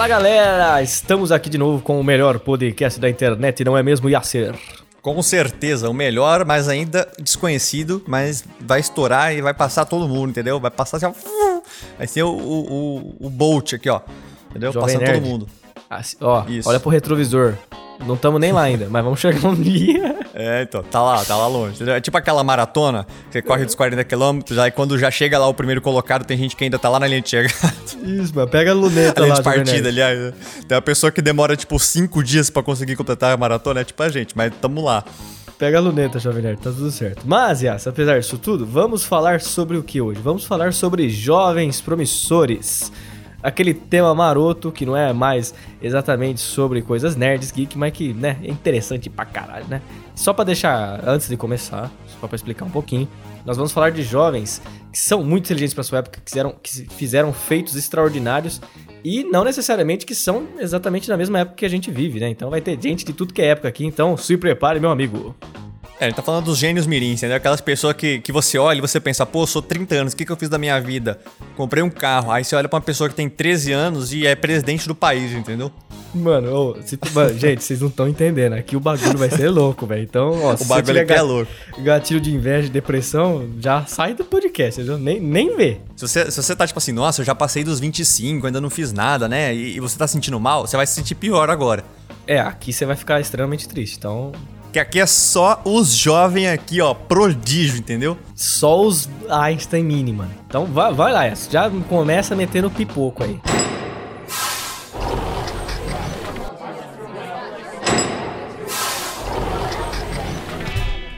Fala galera, estamos aqui de novo com o melhor podcast da internet, não é mesmo, Yasser? Com certeza, o melhor, mas ainda desconhecido, mas vai estourar e vai passar todo mundo, entendeu? Vai passar assim, ó, vai ser o, o, o Bolt aqui, ó, entendeu? Jovem Passando Nerd. todo mundo. Assim, ó, Isso. olha pro retrovisor. Não estamos nem lá ainda, mas vamos chegar um dia. É, então, tá lá, tá lá longe. entendeu? É tipo aquela maratona, você corre dos 40 quilômetros, aí quando já chega lá o primeiro colocado, tem gente que ainda tá lá na linha de chegada. Isso, mano, pega a luneta A linha lá, de partida, aliás. né? Tem uma pessoa que demora, tipo, 5 dias pra conseguir completar a maratona, é tipo a gente, mas tamo lá. Pega a luneta, Jovem Nerd, tá tudo certo. Mas, Yas, apesar disso tudo, vamos falar sobre o que hoje? Vamos falar sobre jovens promissores. Aquele tema maroto que não é mais exatamente sobre coisas nerds, geek, mas que, né, é interessante pra caralho, né? Só pra deixar, antes de começar, só pra explicar um pouquinho, nós vamos falar de jovens que são muito inteligentes pra sua época, que fizeram, que fizeram feitos extraordinários e não necessariamente que são exatamente na mesma época que a gente vive, né? Então vai ter gente de tudo que é época aqui, então se prepare, meu amigo. É, ele tá falando dos gênios mirins, entendeu? Aquelas pessoas que, que você olha e você pensa, pô, sou 30 anos, o que, que eu fiz da minha vida? Comprei um carro. Aí você olha pra uma pessoa que tem 13 anos e é presidente do país, entendeu? Mano, ô, se mano, gente, vocês não estão entendendo. Aqui o bagulho vai ser louco, velho. Então, ó, se O você bagulho aqui é ga- louco. gatilho de inveja e depressão, já sai do podcast, entendeu? Nem, nem vê. Se você, se você tá tipo assim, nossa, eu já passei dos 25, ainda não fiz nada, né? E, e você tá sentindo mal, você vai se sentir pior agora. É, aqui você vai ficar extremamente triste. Então, Que aqui é só os jovens aqui, ó, prodígio, entendeu? só os Einstein mini, mano. Então, vai, vai lá, já começa metendo pipoco aí.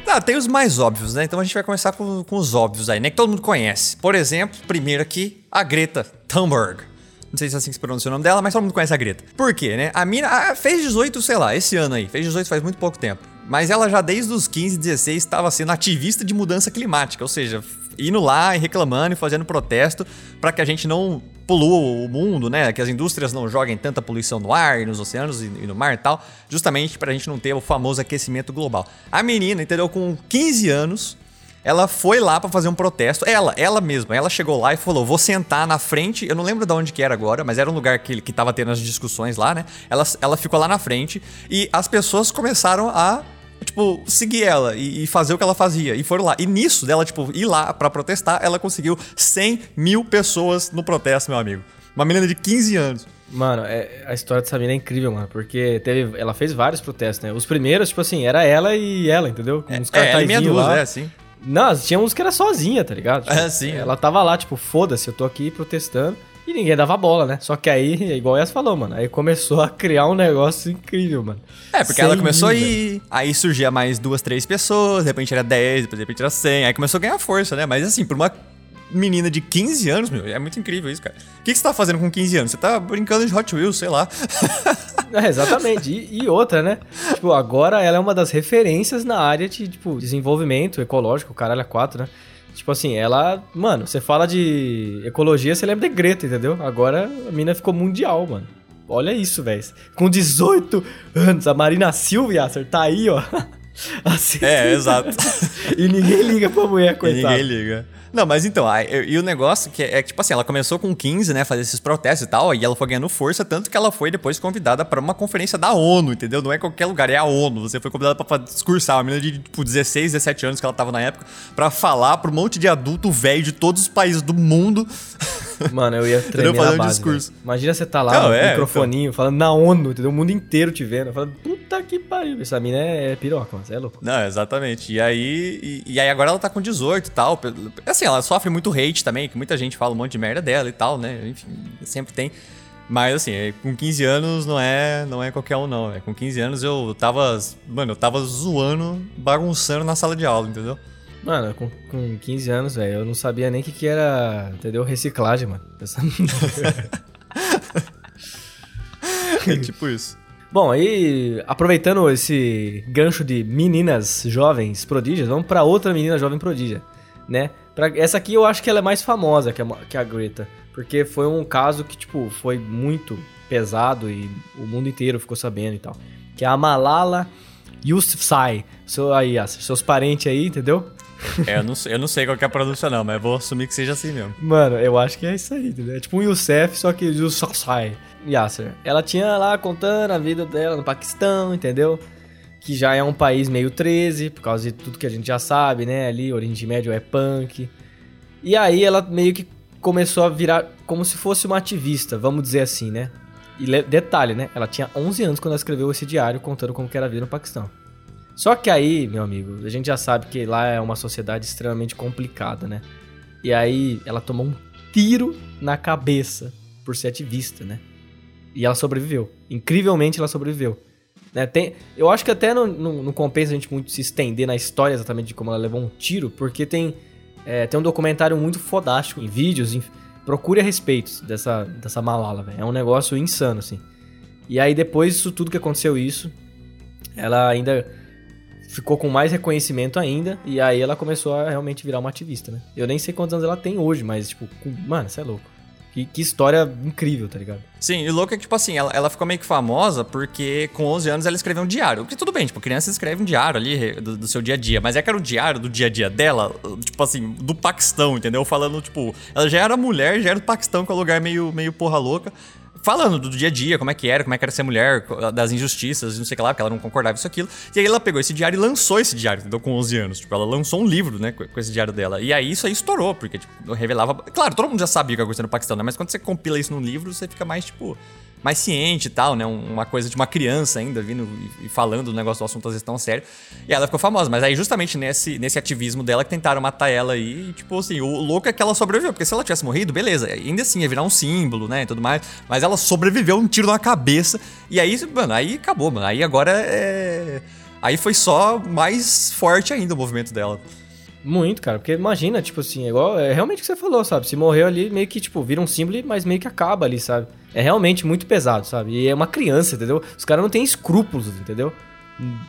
Tá, tem os mais óbvios, né? Então a gente vai começar com, com os óbvios aí, né? Que todo mundo conhece. Por exemplo, primeiro aqui, a Greta Thunberg. Não sei se é assim que se pronuncia o nome dela, mas todo mundo conhece a Greta. Por quê, né? A mina ah, fez 18, sei lá, esse ano aí. Fez 18 faz muito pouco tempo. Mas ela já desde os 15, 16 estava sendo ativista de mudança climática. Ou seja, indo lá e reclamando e fazendo protesto para que a gente não polua o mundo, né? Que as indústrias não joguem tanta poluição no ar, e nos oceanos e, no mar e tal. Justamente pra gente não ter o famoso aquecimento global. A menina, entendeu? Com 15 anos, ela foi lá pra fazer um protesto. Ela, ela mesma, ela chegou lá e falou: vou sentar na frente. Eu não lembro de onde que era agora, mas era um lugar que, que tava tendo as discussões lá, né? Ela, ela ficou lá na frente e as pessoas começaram a. Tipo, seguir ela e, fazer o que ela fazia. E foram lá. E nisso dela, tipo, ir lá pra protestar, ela conseguiu 100 mil pessoas no protesto, meu amigo. Uma menina de 15 anos. Mano, é- a história dessa mina é incrível, mano. Porque teve, ela fez vários protestos, né? Os primeiros, tipo assim, era ela e ela, entendeu? Com uns É, ela e meia cartazinhos dúzia, lá. é assim. Não, tinha uns que era sozinha, tá ligado? Tipo, É, sim. Ela tava lá, tipo, foda-se, eu tô aqui protestando. E ninguém dava bola, né? Só que aí, igual Yas falou, mano. Aí começou a criar um negócio incrível, mano. É, porque 100 ela começou a ir, aí surgia mais duas, três pessoas, de repente era 10, depois de repente era 100, aí começou a ganhar força, né? Mas assim, por uma menina de 15 anos, meu, é muito incrível isso, cara. O que, que você tá fazendo com 15 anos? Você tá brincando de Hot Wheels, sei lá. É, exatamente. E, e outra, né? Tipo, agora ela é uma das referências na área de, tipo, desenvolvimento ecológico, caralho, a 4, né? Tipo assim, ela. Mano, você fala de ecologia, você lembra de Greta, entendeu? Agora a mina ficou mundial, mano. Olha isso, velho. Com 18 anos, a Marina Silva, Yasser, tá aí, ó. Assim, É, exato. e ninguém liga pra mulher, E coitada. ninguém liga. Não, mas então, aí, e o negócio que é, é que, tipo assim, ela começou com 15, né, fazer esses protestos e tal, e ela foi ganhando força, tanto que ela foi depois convidada pra uma conferência da ONU, entendeu? Não é qualquer lugar, é a ONU. Você foi convidada pra fa- discursar, uma menina de, tipo, 16, 17 anos que ela tava na época, pra falar pra um monte de adulto velho de todos os países do mundo. Mano, eu ia na um base, discurso. velho. Imagina você tá lá Não, no é, microfoninho, falando na ONU, entendeu? O mundo inteiro te vendo. Falando, puta que pariu. Essa mina é, é piroca. Você é louco. Não, exatamente. E aí, e, e aí agora ela tá com 18 e tal. Assim, ela sofre muito hate também, que muita gente fala um monte de merda dela e tal, né? Enfim, sempre tem. Mas assim, é, com 15 anos não é, não é qualquer um não. Com 15 anos eu tava, mano, eu tava zoando, bagunçando na sala de aula, entendeu? Mano, com, com 15 anos, velho, eu não sabia nem o que, que era, entendeu? Reciclagem, mano. É tipo isso. Bom, aí, aproveitando esse gancho de meninas jovens prodígias, vamos pra outra menina jovem prodígia, né? Pra, essa aqui eu acho que ela é mais famosa que a, que a Greta, porque foi um caso que, tipo, foi muito pesado e o mundo inteiro ficou sabendo e tal. Que é a Malala Yousafzai. Seu, aí, Yasser, seus parentes aí, entendeu? É, eu não, sei- eu não sei qual que é a pronúncia não, mas vou assumir que seja assim mesmo. Mano, eu acho que é isso aí, entendeu? É tipo um Youssef, só que Yousafzai. Yasser? Ela tinha lá contando a vida dela no Paquistão, entendeu? Que já é um país meio 13, por causa de tudo que a gente já sabe, né? Ali, Oriente Médio é punk. E aí ela meio que começou a virar como se fosse uma ativista, vamos dizer assim, né? E detalhe, né? Ela tinha 11 anos quando ela escreveu esse diário contando como era a vida no Paquistão. Só que aí, meu amigo, a gente já sabe que lá é uma sociedade extremamente complicada, né? E aí ela tomou um tiro na cabeça por ser ativista, né? E ela sobreviveu. Incrivelmente ela sobreviveu. Né? Tem, eu acho que até não, não, não, compensa a gente muito se estender na história exatamente de como ela levou um tiro, porque tem, é, tem um documentário muito fodástico em vídeos. Em, procure a respeito dessa, dessa Malala. É um negócio insano, assim. E aí, depois disso tudo que aconteceu isso, ela ainda ficou com mais reconhecimento ainda, e aí ela começou a realmente virar uma ativista, né? Eu nem sei quantos anos ela tem hoje, mas, tipo, mano, você é louco. Que, que, história incrível, tá ligado? Sim, e louco é que, tipo assim, ela, ela ficou meio que famosa porque com 11 anos ela escreveu um diário. Que tudo bem, tipo, criança escreve um diário ali do, do, seu dia a dia. Mas é que era o diário do dia a dia dela, tipo assim, do Paquistão, entendeu? Falando, tipo, ela já era mulher, já era do Paquistão, que é um lugar meio, meio porra louca falando do dia a dia, como é que era, como é que era ser mulher, das injustiças, não sei o que lá, porque ela não concordava com isso aquilo. E aí ela pegou esse diário e lançou esse diário, entendeu? Com 11 anos. Tipo, ela lançou um livro, né, com esse diário dela. E aí isso aí estourou, porque, tipo, revelava. Claro, todo mundo já sabia o que aconteceu no Paquistão, né? Mas quando você compila isso num livro, você fica mais, tipo mais ciente e tal, né? Uma coisa de uma criança ainda vindo e falando do negócio do assunto às vezes tão sério. E ela ficou famosa. Mas aí, justamente nesse, nesse ativismo dela, que tentaram matar ela aí. E, tipo assim, o louco é que ela sobreviveu. Porque se ela tivesse morrido, beleza. Ainda assim ia virar um símbolo, né? E tudo mais. Mas ela sobreviveu um tiro na cabeça. E aí, mano, aí acabou, mano. Aí agora é. Aí foi só mais forte ainda o movimento dela. Muito, cara, porque imagina, tipo assim, é igual, é realmente o que você falou, sabe? Se morreu ali, meio que, tipo, vira um símbolo, mas meio que acaba ali, sabe? É realmente muito pesado, sabe? E é uma criança, entendeu? Os caras não têm escrúpulos, entendeu?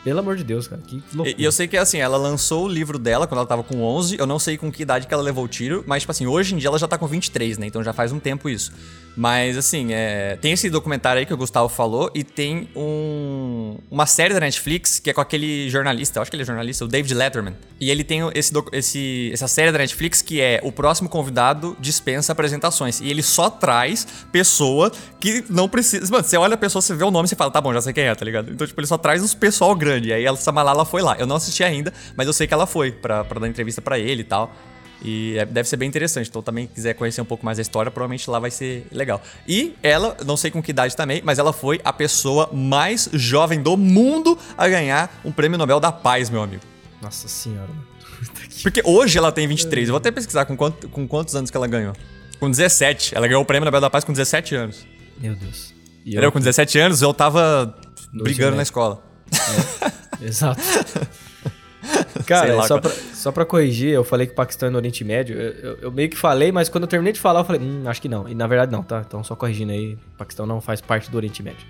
Pelo amor de Deus, cara, que loucura. E, e eu sei que, assim, ela lançou o livro dela quando ela tava com 11, eu não sei com que idade que ela levou o tiro, mas, tipo assim, hoje em dia ela já tá com 23, né? Então já faz um tempo isso. Mas, assim, é... tem esse documentário aí que o Gustavo falou e tem um... uma série da Netflix que é com aquele jornalista, eu acho que ele é jornalista, o David Letterman. E ele tem esse, esse... essa série da Netflix que é o próximo convidado dispensa apresentações. E ele só traz pessoa que não precisa... Mano, você olha a pessoa, você vê o nome você fala, tá bom, já sei quem é, tá ligado? Então, tipo, ele só traz os pessoal grande. E aí essa Malala foi lá. Eu não assisti ainda, mas eu sei que ela foi pra dar entrevista para ele e tal. E é, deve ser bem interessante. Então, também quiser conhecer um pouco mais da história, provavelmente lá vai ser legal. E ela, não sei com que idade também, mas ela foi a pessoa mais jovem do mundo a ganhar um prêmio Nobel da Paz, meu amigo. Nossa senhora. Porque hoje ela tem 23. Eu vou até pesquisar com, quanto, com quantos anos que ela ganhou. Com 17. Ela ganhou o prêmio Nobel da Paz com 17 anos. Meu Deus. E eu, com 17 anos, eu tava brigando na escola. É, exato. Cara, lá, só. Pra, só pra corrigir, eu falei que o Paquistão é no Oriente Médio. Eu, eu, eu, meio que falei, mas quando eu terminei de falar, eu falei, hum, acho que não. E na verdade não, tá? Então só corrigindo aí, o Paquistão não faz parte do Oriente Médio.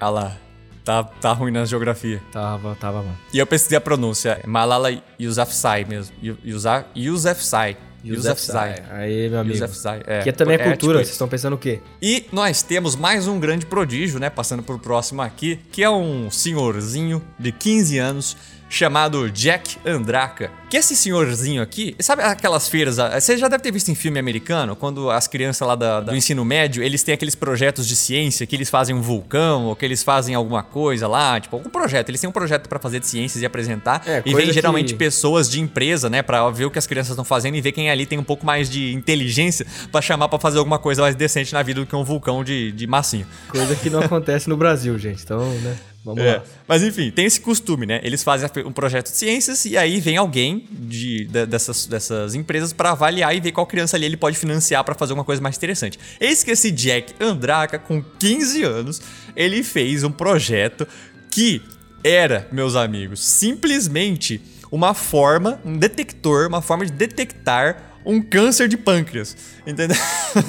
Ah lá. Tá, tá ruim na geografia. Tava, tava, mano. E eu pesquisei a pronúncia. Malala Yousafzai mesmo. Yousafzai. Yousafzai. Aí, meu amigo. Yousafzai, é. Que também é, é cultura, tipo vocês estão pensando o quê? E nós temos mais um grande prodígio, né? Passando pro próximo aqui, que é um senhorzinho de 15 anos chamado Jack Andraka. Que esse senhorzinho aqui, sabe aquelas feiras? Ah, você já deve ter visto em filme americano, quando as crianças lá da, da, do ensino médio, eles têm aqueles projetos de ciência que eles fazem um vulcão, ou que eles fazem alguma coisa lá, tipo, algum projeto. Eles têm um projeto para fazer de ciências e apresentar. É, e vem geralmente que... pessoas de empresa, né, pra ver o que as crianças estão fazendo e ver quem ali tem um pouco mais de inteligência para chamar para fazer alguma coisa mais decente na vida do que um vulcão de, de massinho. Coisa que não acontece no Brasil, gente. Então, né? Vamos é. lá. Mas enfim, tem esse costume, né? Eles fazem um projeto de ciências e aí vem alguém de, de dessas, dessas empresas para avaliar e ver qual criança ali ele pode financiar para fazer uma coisa mais interessante. Eis que esse Jack Andraka, com 15 anos, ele fez um projeto que era, meus amigos, simplesmente uma forma, um detector, uma forma de detectar um câncer de pâncreas. Entendeu?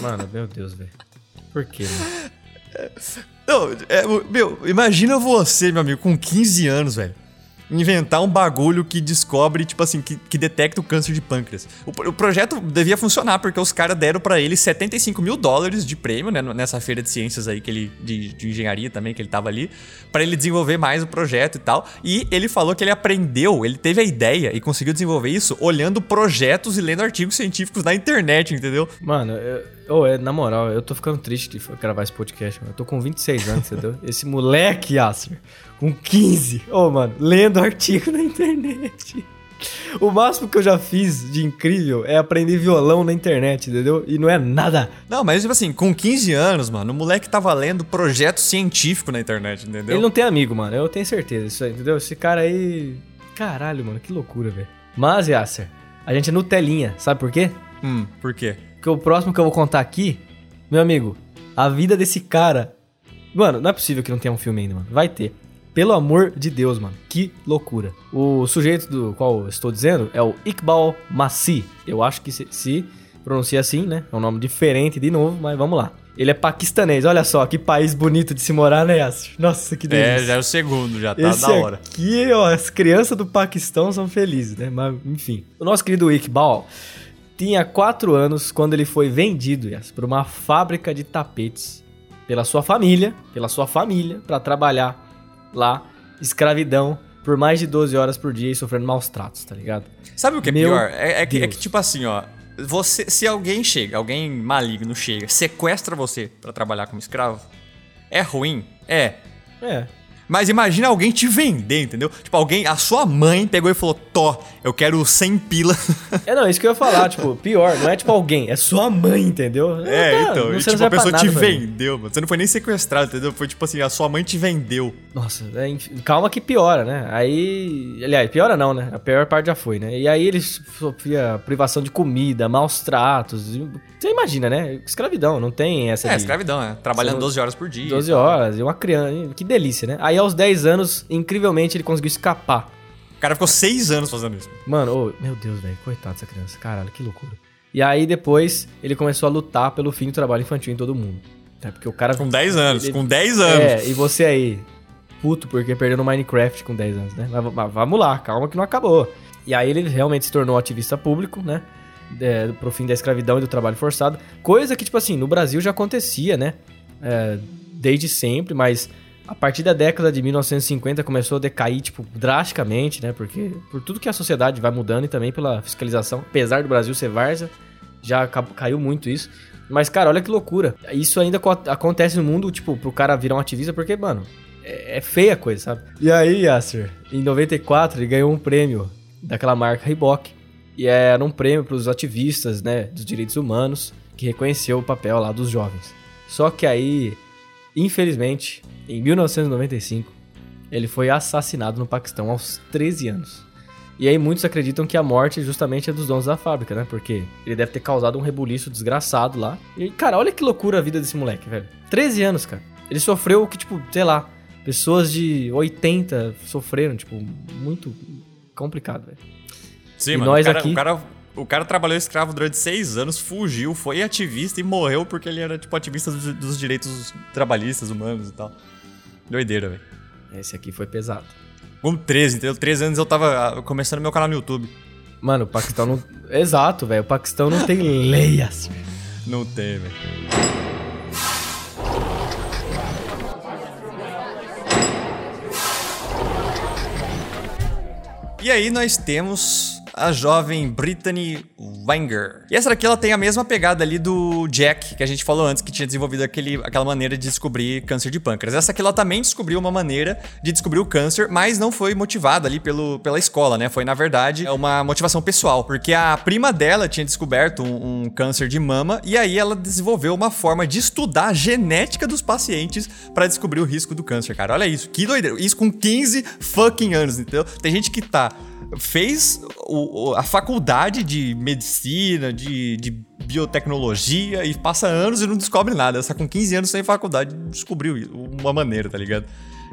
Mano, meu Deus, velho. Por quê, mano? Não, é, meu, imagina você, meu amigo, com 15 anos, velho. Inventar um bagulho que descobre, tipo assim, que, que detecta o câncer de pâncreas. O, o projeto devia funcionar, porque os caras deram para ele 75 mil dólares de prêmio, né? Nessa feira de ciências aí, que ele. de, de engenharia também, que ele tava ali, para ele desenvolver mais o projeto e tal. E ele falou que ele aprendeu, ele teve a ideia e conseguiu desenvolver isso olhando projetos e lendo artigos científicos na internet, entendeu? Mano, eu, oh, é, na moral, eu tô ficando triste de gravar esse podcast, mano. Eu tô com 26 anos, entendeu? Esse moleque, Yasser, com 15. Ô, oh, mano, lendo artigo na internet. O máximo que eu já fiz de incrível é aprender violão na internet, entendeu? E não é nada. Não, mas tipo assim, com 15 anos, mano, o moleque tava lendo projeto científico na internet, entendeu? Ele não tem amigo, mano. Eu tenho certeza disso aí, entendeu? Esse cara aí. Caralho, mano, que loucura, velho. Mas, Yasser, a gente é Nutelinha, sabe por quê? Hum, por quê? Porque o próximo que eu vou contar aqui, meu amigo, a vida desse cara. Mano, não é possível que não tenha um filme ainda, mano. Vai ter. Pelo amor de Deus, mano. Que loucura. O sujeito do qual eu estou dizendo é o Iqbal Masih. Eu acho que se, se pronuncia assim, né? É um nome diferente de novo, mas vamos lá. Ele é paquistanês, olha só, que país bonito de se morar, né, Yasser? Nossa, que é, delícia. É, já é o segundo, já tá Esse da hora. Aqui, ó, as crianças do Paquistão são felizes, né? Mas, enfim. O nosso querido Iqbal tinha 4 anos quando ele foi vendido, Yasser, por uma fábrica de tapetes pela sua família, pela sua família, para trabalhar lá, escravidão, por mais de 12 horas por dia e sofrendo maus tratos, tá ligado? Sabe o que é Meu pior? É, é, que, é, que, tipo assim, ó. Você, se alguém chega, alguém maligno chega, sequestra você para trabalhar como escravo, é ruim? É. É. Mas imagina alguém te vender, entendeu? Tipo, alguém, a sua mãe pegou e falou: Tó, eu quero 100 pila. É, não, isso que eu ia falar, tipo, pior, não é tipo alguém, é sua mãe, entendeu? É, tá, então, e, tipo, a pessoa te vendeu, mano. Você não foi nem sequestrado, entendeu? Foi tipo assim, a sua mãe te vendeu. Nossa, é, calma que piora, né? Aí, aliás, piora não, né? A pior parte já foi, né? E aí eles sofria privação de comida, maus tratos. Você imagina, né? Escravidão, não tem essa. É, de... escravidão, é. Trabalhando 12 horas por dia. 12 horas, e uma criança. Que delícia, né? Aí Aí aos 10 anos, incrivelmente, ele conseguiu escapar. O cara ficou 6 anos fazendo isso. Mano, oh, meu Deus, velho, coitado dessa criança. Caralho, que loucura. E aí depois ele começou a lutar pelo fim do trabalho infantil em todo mundo. É porque o cara. Com 10 anos, ele... com 10 anos. É, e você aí, puto, porque perdeu no Minecraft com 10 anos, né? Mas, mas, vamos lá, calma que não acabou. E aí ele realmente se tornou ativista público, né? É, pro fim da escravidão e do trabalho forçado. Coisa que, tipo assim, no Brasil já acontecia, né? É, desde sempre, mas a partir da década de 1950 começou a decair, tipo, drasticamente, né? Porque por tudo que a sociedade vai mudando e também pela fiscalização, apesar do Brasil ser várzea, já caiu muito isso. Mas, cara, olha que loucura. Isso ainda acontece no mundo, tipo, pro cara virar um ativista, porque, mano, é, é feia a coisa, sabe? E aí, Yasser, em 94 ele ganhou um prêmio daquela marca Reebok. E era um prêmio para os ativistas, né, dos direitos humanos, que reconheceu o papel lá dos jovens. Só que aí, infelizmente, em 1995, ele foi assassinado no Paquistão aos 13 anos. E aí muitos acreditam que a morte justamente é dos donos da fábrica, né? Porque ele deve ter causado um rebuliço desgraçado lá. E, cara, olha que loucura a vida desse moleque, velho. 13 anos, cara. Ele sofreu o que, tipo, sei lá, pessoas de 80 sofreram, tipo, muito complicado, velho. Sim, e mano, nós o cara, aqui... o cara o cara trabalhou escravo durante seis anos, fugiu, foi ativista e morreu porque ele era, tipo, ativista dos, dos direitos trabalhistas, humanos e tal. Doideira, velho. Esse aqui foi pesado. Com 13, entendeu? 13 anos eu tava ah, começando meu canal no YouTube. Mano, o Paquistão não. Exato, velho. O Paquistão não tem leias. Não tem, velho. E aí nós temos a jovem Brittany Wenger. E essa daqui ela tem a mesma pegada ali do Jack, que a gente falou antes, que tinha desenvolvido aquele, aquela maneira de descobrir câncer de pâncreas. Essa aqui ela também descobriu uma maneira de descobrir o câncer, mas não foi motivada ali pelo, pela escola, né? Foi, na verdade, uma motivação pessoal, porque a prima dela tinha descoberto um, um câncer de mama e aí ela desenvolveu uma forma de estudar a genética dos pacientes para descobrir o risco do câncer, cara. Olha isso, que doideira. Isso com 15 fucking anos, entendeu? Tem gente que tá fez o, a faculdade de medicina, de, de, biotecnologia e passa anos e não descobre nada. Essa com 15 anos sem faculdade descobriu uma maneira, tá ligado?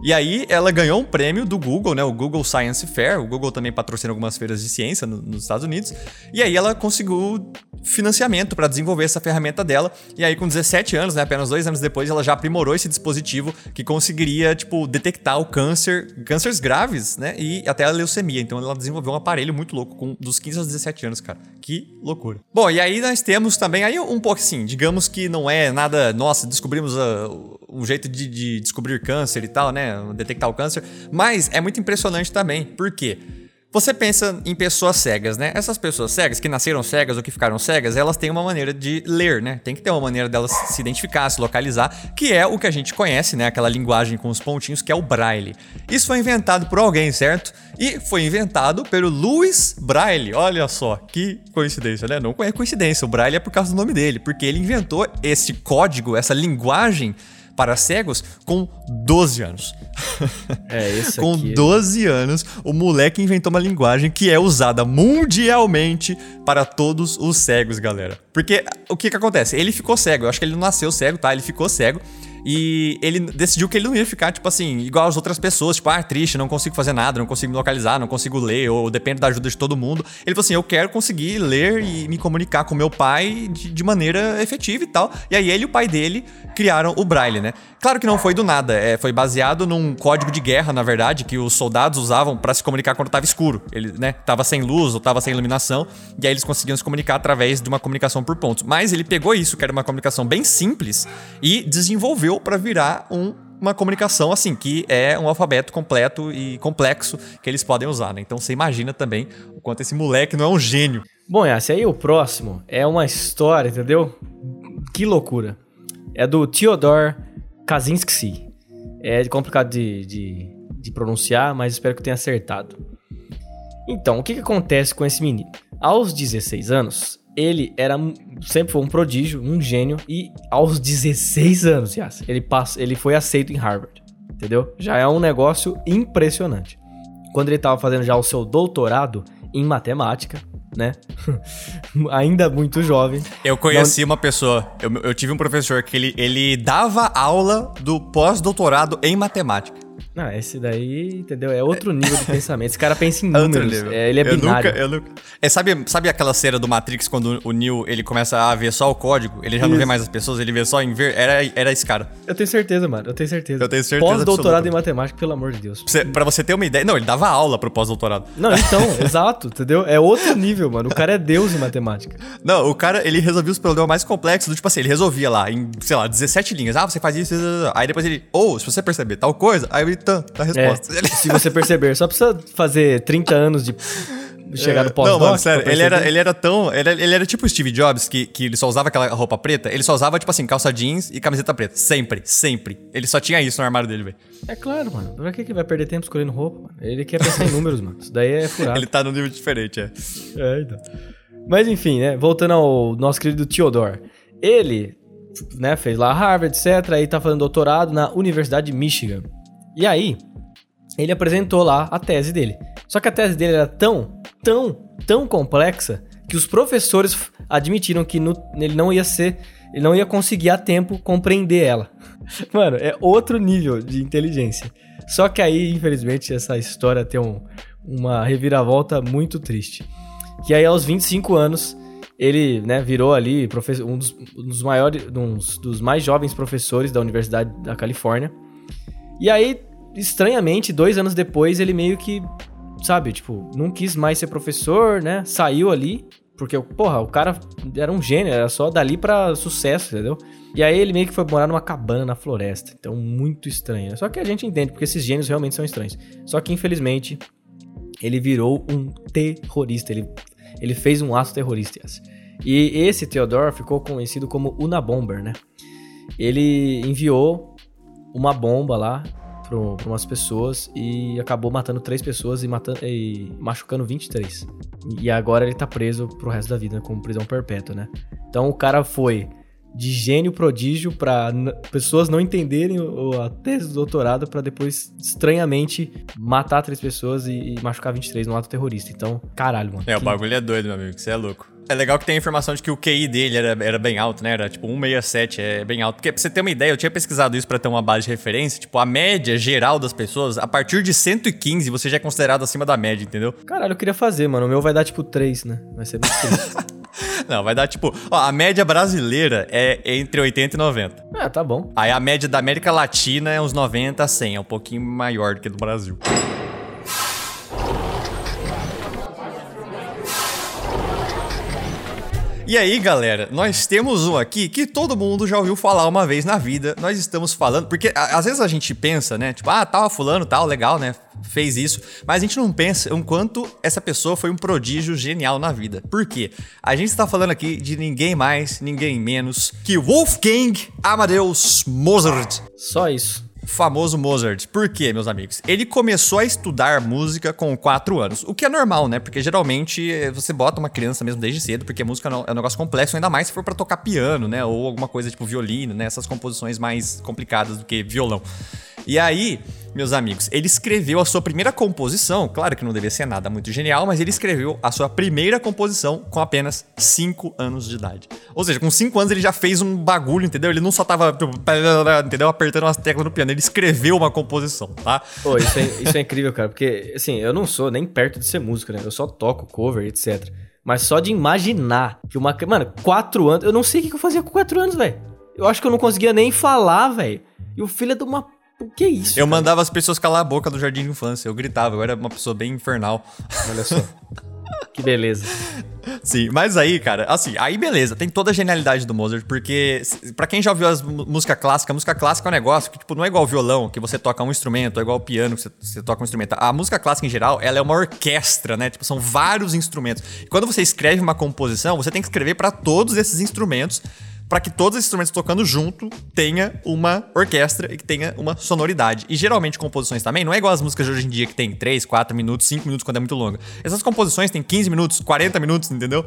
E aí ela ganhou um prêmio do Google, né? O Google Science Fair. O Google também patrocina algumas feiras de ciência no, nos Estados Unidos. E aí ela conseguiu financiamento para desenvolver essa ferramenta dela. E aí, com 17 anos, né, apenas dois anos depois, ela já aprimorou esse dispositivo que conseguiria, tipo, detectar o câncer, cânceres graves, né? E até a leucemia. Então ela desenvolveu um aparelho muito louco, com dos 15 aos 17 anos, cara. Que loucura. Bom, e aí nós temos também aí um pouco assim, digamos que não é nada, nossa, descobrimos uh, um jeito de, de descobrir câncer e tal, né? Detectar o câncer. Mas é muito impressionante também. Por quê? Você pensa em pessoas cegas, né? Essas pessoas cegas, que nasceram cegas ou que ficaram cegas, elas têm uma maneira de ler, né? Tem que ter uma maneira delas se identificar, se localizar, que é o que a gente conhece, né? Aquela linguagem com os pontinhos, que é o braille. Isso foi inventado por alguém, certo? E foi inventado pelo Louis Braille. Olha só, que coincidência, né? Não é coincidência, o braille é por causa do nome dele, porque ele inventou esse código, essa linguagem para cegos com 12 anos. É, isso Com aqui. 12 anos, o moleque inventou uma linguagem que é usada mundialmente para todos os cegos, galera. Porque o que que acontece? Ele ficou cego, eu acho que ele não nasceu cego, tá? Ele ficou cego. E ele decidiu que ele não ia ficar, tipo assim, igual as outras pessoas, tipo, ah, triste, não consigo fazer nada, não consigo me localizar, não consigo ler, ou depende da ajuda de todo mundo. Ele falou assim: eu quero conseguir ler e me comunicar com meu pai de, de maneira efetiva e tal. E aí ele e o pai dele criaram o Braille, né? Claro que não foi do nada, é, foi baseado num código de guerra, na verdade, que os soldados usavam para se comunicar quando tava escuro. Ele, né, tava sem luz ou tava sem iluminação, e aí eles conseguiam se comunicar através de uma comunicação por pontos. Mas ele pegou isso, que era uma comunicação bem simples, e desenvolveu para virar um uma comunicação assim, que é um alfabeto completo e complexo que eles podem usar, né? Então você imagina também o quanto esse moleque não é um gênio. Bom, esse aí o próximo é uma história, entendeu? Que loucura. É do Theodor Kaczynski. É complicado de, de, de pronunciar, mas espero que tenha acertado. Então, o que, que acontece com esse menino? Aos 16 anos, ele era sempre foi um prodígio, um gênio, e aos 16 anos, Yas, ele, passa, ele foi aceito em Harvard. Entendeu? Já é um negócio impressionante. Quando ele estava fazendo já o seu doutorado em matemática, né? Ainda muito jovem. Eu conheci uma pessoa, eu, eu tive um professor que ele, ele dava aula do pós-doutorado em matemática. Não, esse daí, entendeu? É outro nível de pensamento. Esse cara pensa em Outro números. É, ele é Eu binário. nunca- eu nunca- É, sabe, sabe aquela cena do Matrix quando o Neo ele começa a ver só o código? Ele já não vê Isso. mais as pessoas, ele vê só em ver. Era, era esse cara. Eu tenho certeza, mano. Eu tenho certeza. Eu tenho certeza Pós-doutorado em matemática, pelo amor de Deus. Pra você, pra você ter uma ideia. Não, ele dava aula pro pós-doutorado. Não, então, exato, entendeu? É outro nível, mano. O cara é deus em matemática. Não, o cara, ele resolvia os problemas mais complexos, do tipo assim, ele resolvia lá em, sei lá, 17 linhas. Ah, você faz isso, isso, isso. aí depois ele, ou, se você perceber tal coisa, aí ele, tá, a É, resposta. Ele- se você perceber, só precisa fazer 30 anos de chegar no É, pós-doc. Não, mano, sério, ele era, ele era tão. Ele, era- ele era tipo o Steve Jobs, que, que ele só usava aquela roupa preta. Ele só usava, tipo assim, calça jeans e camiseta preta. Sempre, sempre. Ele só tinha isso no armário dele, velho. É claro, mano. Pra que que vai perder tempo escolhendo roupa, mano? Ele quer pensar em números, mano. Isso daí é furado. Ele tá num nível diferente, é. É, então. Mas enfim, né? Voltando ao nosso querido Theodore. Ele, né, fez lá Harvard, etc. Aí tá fazendo doutorado na Universidade de Michigan. E aí, ele apresentou lá a tese dele. Só que a tese dele era tão, tão, tão complexa que os professores admitiram que no- ele não ia ser, ele não ia conseguir a tempo compreender ela. Mano, é outro nível de inteligência. Só que aí, infelizmente, essa história tem um- uma reviravolta muito triste. Que aí, aos 25 anos, ele né, virou ali um dos, um dos maiores, um dos mais jovens professores da Universidade da Califórnia. E aí, estranhamente, dois anos depois, ele meio que, sabe, tipo, não quis mais ser professor, né? Saiu ali, porque, porra, o cara era um gênio, era só dali pra sucesso, entendeu? E aí ele meio que foi morar numa cabana na floresta. Então, muito estranho. né? Só que a gente entende, porque esses gênios realmente são estranhos. Só que, infelizmente, ele virou um terrorista. Ele, ele fez um ato terrorista. E esse Theodore ficou conhecido como Unabomber, né? Ele enviou uma bomba lá para umas pessoas e acabou matando três pessoas e, matando, e machucando 23. E agora ele tá preso pro resto da vida, com prisão perpétua, né? Então o cara foi de gênio prodígio pra n- pessoas não entenderem o- a tese do doutorado pra depois, estranhamente, matar três pessoas e, e machucar 23 no ato terrorista. Então, caralho, mano. É, o que- bagulho é doido, meu amigo. Você é louco. É legal que tem a informação de que o QI dele era, era bem alto, né? Era tipo 167, é bem alto. Porque pra você ter uma ideia, eu tinha pesquisado isso pra ter uma base de referência. Tipo, a média geral das pessoas, a partir de 115, você já é considerado acima da média, entendeu? Caralho, eu queria fazer, mano. O meu vai dar tipo 3, né? Vai ser triste. Não, vai dar tipo. Ó, a média brasileira é entre 80 e 90. ah, tá bom. Aí a média da América Latina é uns 90 a 100, é um pouquinho maior do que do Brasil. E aí, galera, nós temos um aqui que todo mundo já ouviu falar uma vez na vida. Nós estamos falando, porque às vezes a gente pensa, né? Tipo, ah, tal, fulano, tal, legal, né? Fez isso. Mas a gente não pensa o quanto essa pessoa foi um prodígio genial na vida. Por quê? A gente está falando aqui de ninguém mais, ninguém menos que Wolfgang Amadeus Mozart Só isso. Famoso Mozart. Por quê, meus amigos? Ele começou a estudar música com 4 anos, o que é normal, né? Porque geralmente eh, você bota uma criança mesmo desde cedo, porque música é um negócio complexo, ainda mais se for pra tocar piano, né? Ou alguma coisa tipo violino, né? Essas composições mais complicadas do que violão. E aí, meus amigos, ele escreveu a sua primeira composição, claro que não devia ser nada muito genial, mas ele escreveu a sua primeira composição com apenas 5 anos de idade. Ou seja, com 5 anos ele já fez um bagulho, entendeu? Ele não só tava, tipo, entendeu? Apertando umas teclas no piano, ele escreveu uma composição, tá? Pô, isso é, isso é incrível, cara. Porque, assim, eu não sou nem perto de ser músico, né? Eu só toco cover, etc. Mas só de imaginar que uma. Mano, quatro anos. Eu não sei o que eu fazia com quatro anos, velho. Eu acho que eu não conseguia nem falar, velho. E o filho é de uma. O que é isso? Eu cara? mandava as pessoas calar a boca do jardim de infância, eu gritava, eu era uma pessoa bem infernal. Olha só. que beleza. Sim, mas aí, cara, assim, aí beleza, tem toda a genialidade do Mozart, porque pra quem já ouviu as música clássica, a música clássica é um negócio que, tipo, não é igual violão, que você toca um instrumento, é igual piano, que você, você toca um instrumento. A música clássica, em geral, ela é uma orquestra, né? Tipo, são vários instrumentos. E quando você escreve uma composição, você tem que escrever pra todos esses instrumentos, pra que todos esses instrumentos tocando junto tenha uma orquestra e que tenha uma sonoridade. E geralmente composições também, não é igual as músicas de hoje em dia que tem 3, 4 minutos, 5 minutos quando é muito longa. Essas composições têm 15 minutos, 40 minutos, entendeu?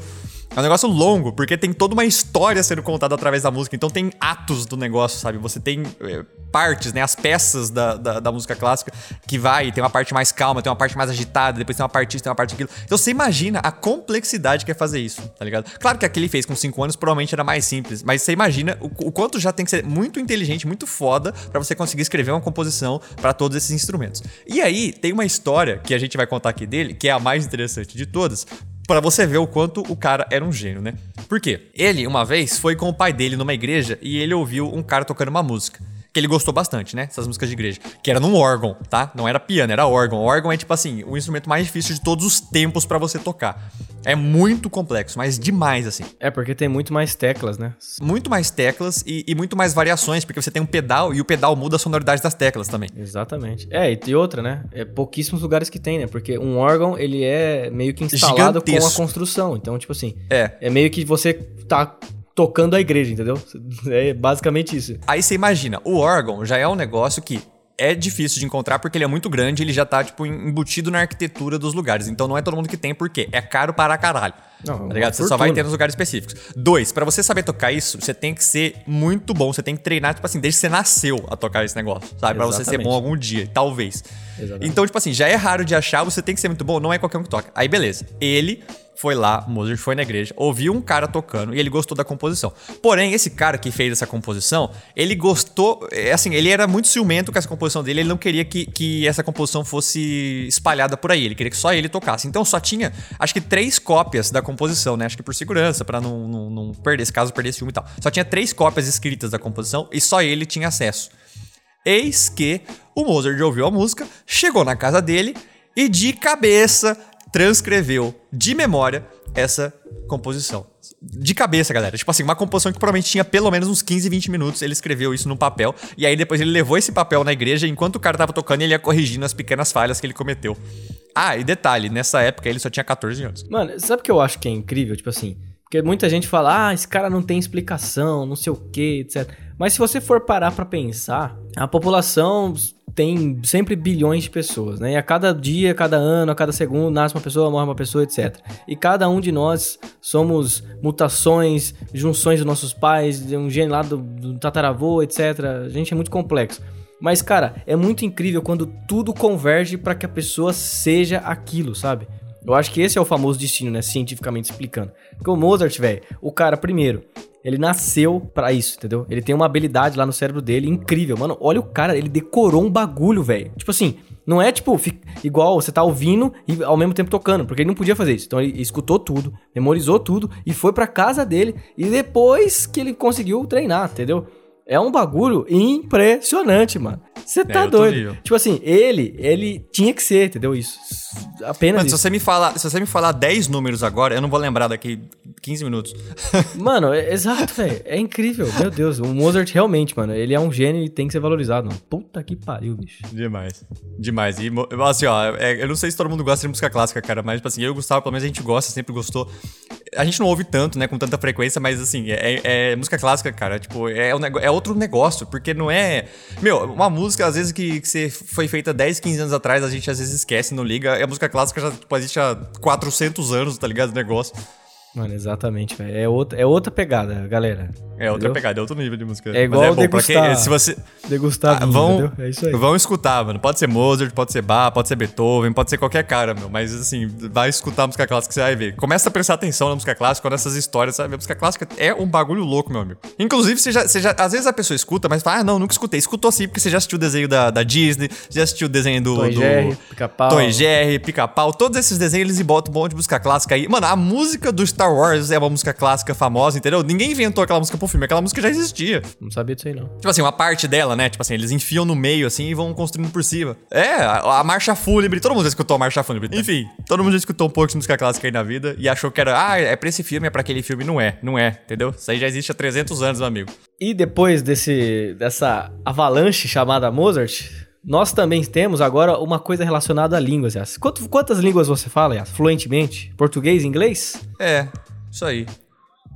É um negócio longo, porque tem toda uma história sendo contada através da música. Então tem atos do negócio, sabe? Você tem é, partes, né? As peças da, da, da música clássica que vai, tem uma parte mais calma, tem uma parte mais agitada, depois tem uma parte isso, tem uma parte aquilo. Então você imagina a complexidade que é fazer isso, tá ligado? Claro que aquele ele fez com 5 anos provavelmente era mais simples, mas você imagina o, o quanto já tem que ser muito inteligente, muito foda pra você conseguir escrever uma composição pra todos esses instrumentos. E aí tem uma história que a gente vai contar aqui dele, que é a mais interessante de todas, Pra você ver o quanto o cara era um gênio, né? Por quê? Ele, uma vez, foi com o pai dele numa igreja e ele ouviu um cara tocando uma música. Que ele gostou bastante, né? Essas músicas de igreja. Que era num órgão, tá? Não era piano, era órgão. O órgão é, tipo assim, o instrumento mais difícil de todos os tempos pra você tocar. É muito complexo, mas demais, assim. É porque tem muito mais teclas, né? Muito mais teclas e, e muito mais variações, porque você tem um pedal e o pedal muda a sonoridade das teclas também. Exatamente. É, e tem outra, né? É pouquíssimos lugares que tem, né? Porque um órgão, ele é meio que instalado com a Gigantesco. construção. Então, tipo assim, É. é meio que você tá tocando a igreja, entendeu? É basicamente isso. Aí você imagina, o órgão já é um negócio que é difícil de encontrar porque ele é muito grande, ele já tá, tipo, embutido na arquitetura dos lugares. Então não é todo mundo que tem, por quê? É caro para caralho. Não, tá ligado? uma Você só vai ter nos lugares específicos. Dois, pra você saber tocar isso, você tem que ser muito bom. Você tem que treinar, tipo assim, desde que você nasceu a tocar esse negócio, sabe? Pra você ser bom algum dia, talvez. Exatamente. Então, tipo assim, já é raro de achar, você tem que ser muito bom, não é qualquer um que toca. Aí, beleza. Ele foi lá, Mozart foi na igreja, ouviu um cara tocando e ele gostou da composição. Porém, esse cara que fez essa composição, ele gostou, é, assim, ele era muito ciumento com essa composição dele, ele não queria que, que essa composição fosse espalhada por aí, ele queria que só ele tocasse. Então só tinha, acho que três cópias da composição, né? Acho que por segurança, pra não, não, não perder, esse caso perdesse filme e tal. Só tinha três cópias escritas da composição e só ele tinha acesso. Eis que o Mozart ouviu a música, chegou na casa dele e de cabeça transcreveu de memória essa composição. De cabeça, galera. Tipo assim, uma composição que provavelmente tinha pelo menos uns 15, 20 minutos. Ele escreveu isso no papel. E aí depois ele levou esse papel na igreja. Enquanto o cara tava tocando, ele ia corrigindo as pequenas falhas que ele cometeu. Ah, e detalhe, nessa época ele só tinha 14 anos. Mano, sabe o que eu acho que é incrível? Tipo assim, porque muita gente fala, ah, esse cara não tem explicação, não sei o que, etc. Mas se você for parar pra pensar, a população tem sempre bilhões de pessoas, né? E a cada dia, a cada ano, a cada segundo, nasce uma pessoa, morre uma pessoa, etc. E cada um de nós somos mutações, junções dos nossos pais, de um gene lá do, do tataravô, etc. A gente é muito complexo. Mas, cara, é muito incrível quando tudo converge pra que a pessoa seja aquilo, sabe? Eu acho que esse é o famoso destino, né? Cientificamente explicando. Porque o Mozart, velho, o cara, primeiro, ele nasceu pra isso, entendeu? Ele tem uma habilidade lá no cérebro dele incrível. Mano, olha o cara, ele decorou um bagulho, velho. Tipo assim, não é tipo igual você tá ouvindo e ao mesmo tempo tocando, porque ele não podia fazer isso. Então ele escutou tudo, memorizou tudo e foi pra casa dele. E depois que ele conseguiu treinar, entendeu? É um bagulho impressionante, mano. Você tá é, doido. Tipo assim, ele, ele tinha que ser, entendeu? Isso. Apenas Mano, isso. se você me falar, se você me falar 10 números agora, eu não vou lembrar daqui 15 minutos. mano, é, exato, velho. É incrível. Meu Deus, o Mozart realmente, mano, ele é um gênio e tem que ser valorizado, mano. Puta que pariu, bicho. Demais. Demais. E assim, ó, é, eu não sei se todo mundo gosta de música clássica, cara, mas tipo assim, eu e o Gustavo, pelo menos a gente gosta, sempre gostou. A gente não ouve tanto, né, com tanta frequência, mas assim, é, é música clássica, cara, tipo, é, é outro negócio, porque não é. Meu, uma música, às vezes, que, que você foi feita 10, 15 anos atrás, a gente às vezes esquece, não liga. A música clássica já tipo, existe há 400 anos, tá ligado? O negócio. Mano, exatamente, velho. É outra, é outra pegada, galera. É outra entendeu? pegada, é outro nível de música. É igual Mas é bom, degustar, quem, se você degustar ah, vão, É isso aí. Vão escutar, mano. Pode ser Mozart, pode ser Bach, pode ser Beethoven, pode ser qualquer cara, meu. Mas assim, vai escutar a música clássica que você vai ver. Começa a prestar atenção na música clássica, nessas histórias, sabe? A música clássica é um bagulho louco, meu amigo. Inclusive, você já, você já às vezes a pessoa escuta, mas fala, ah, não, nunca escutei. Escutou sim, porque você já assistiu o desenho da, da Disney, já assistiu o desenho do... Tom do Jerry, Pica-Pau. Tom Jerry, Pica-Pau. Todos esses desenhos, eles botam um monte de música clássica aí. Mano, a música do Star Wars é uma música clássica famosa, entendeu? Ninguém inventou aquela música pro filme, aquela música já existia. Não sabia disso aí, não. Tipo assim, uma parte dela, né? Tipo assim, eles enfiam no meio, assim, e vão construindo por cima. É, a, a marcha fúnebre, todo mundo já escutou a marcha fúnebre. Enfim, todo mundo já escutou um pouco de música clássica aí na vida e achou que era, ah, é pra esse filme, é pra aquele filme. Não é, não é, entendeu? Isso aí já existe há 300 anos, meu amigo. E depois desse, dessa avalanche chamada Mozart, nós também temos agora uma coisa relacionada a línguas, Yas. Quantas, quantas línguas você fala, Yas? Fluentemente? Português, inglês? É, isso aí.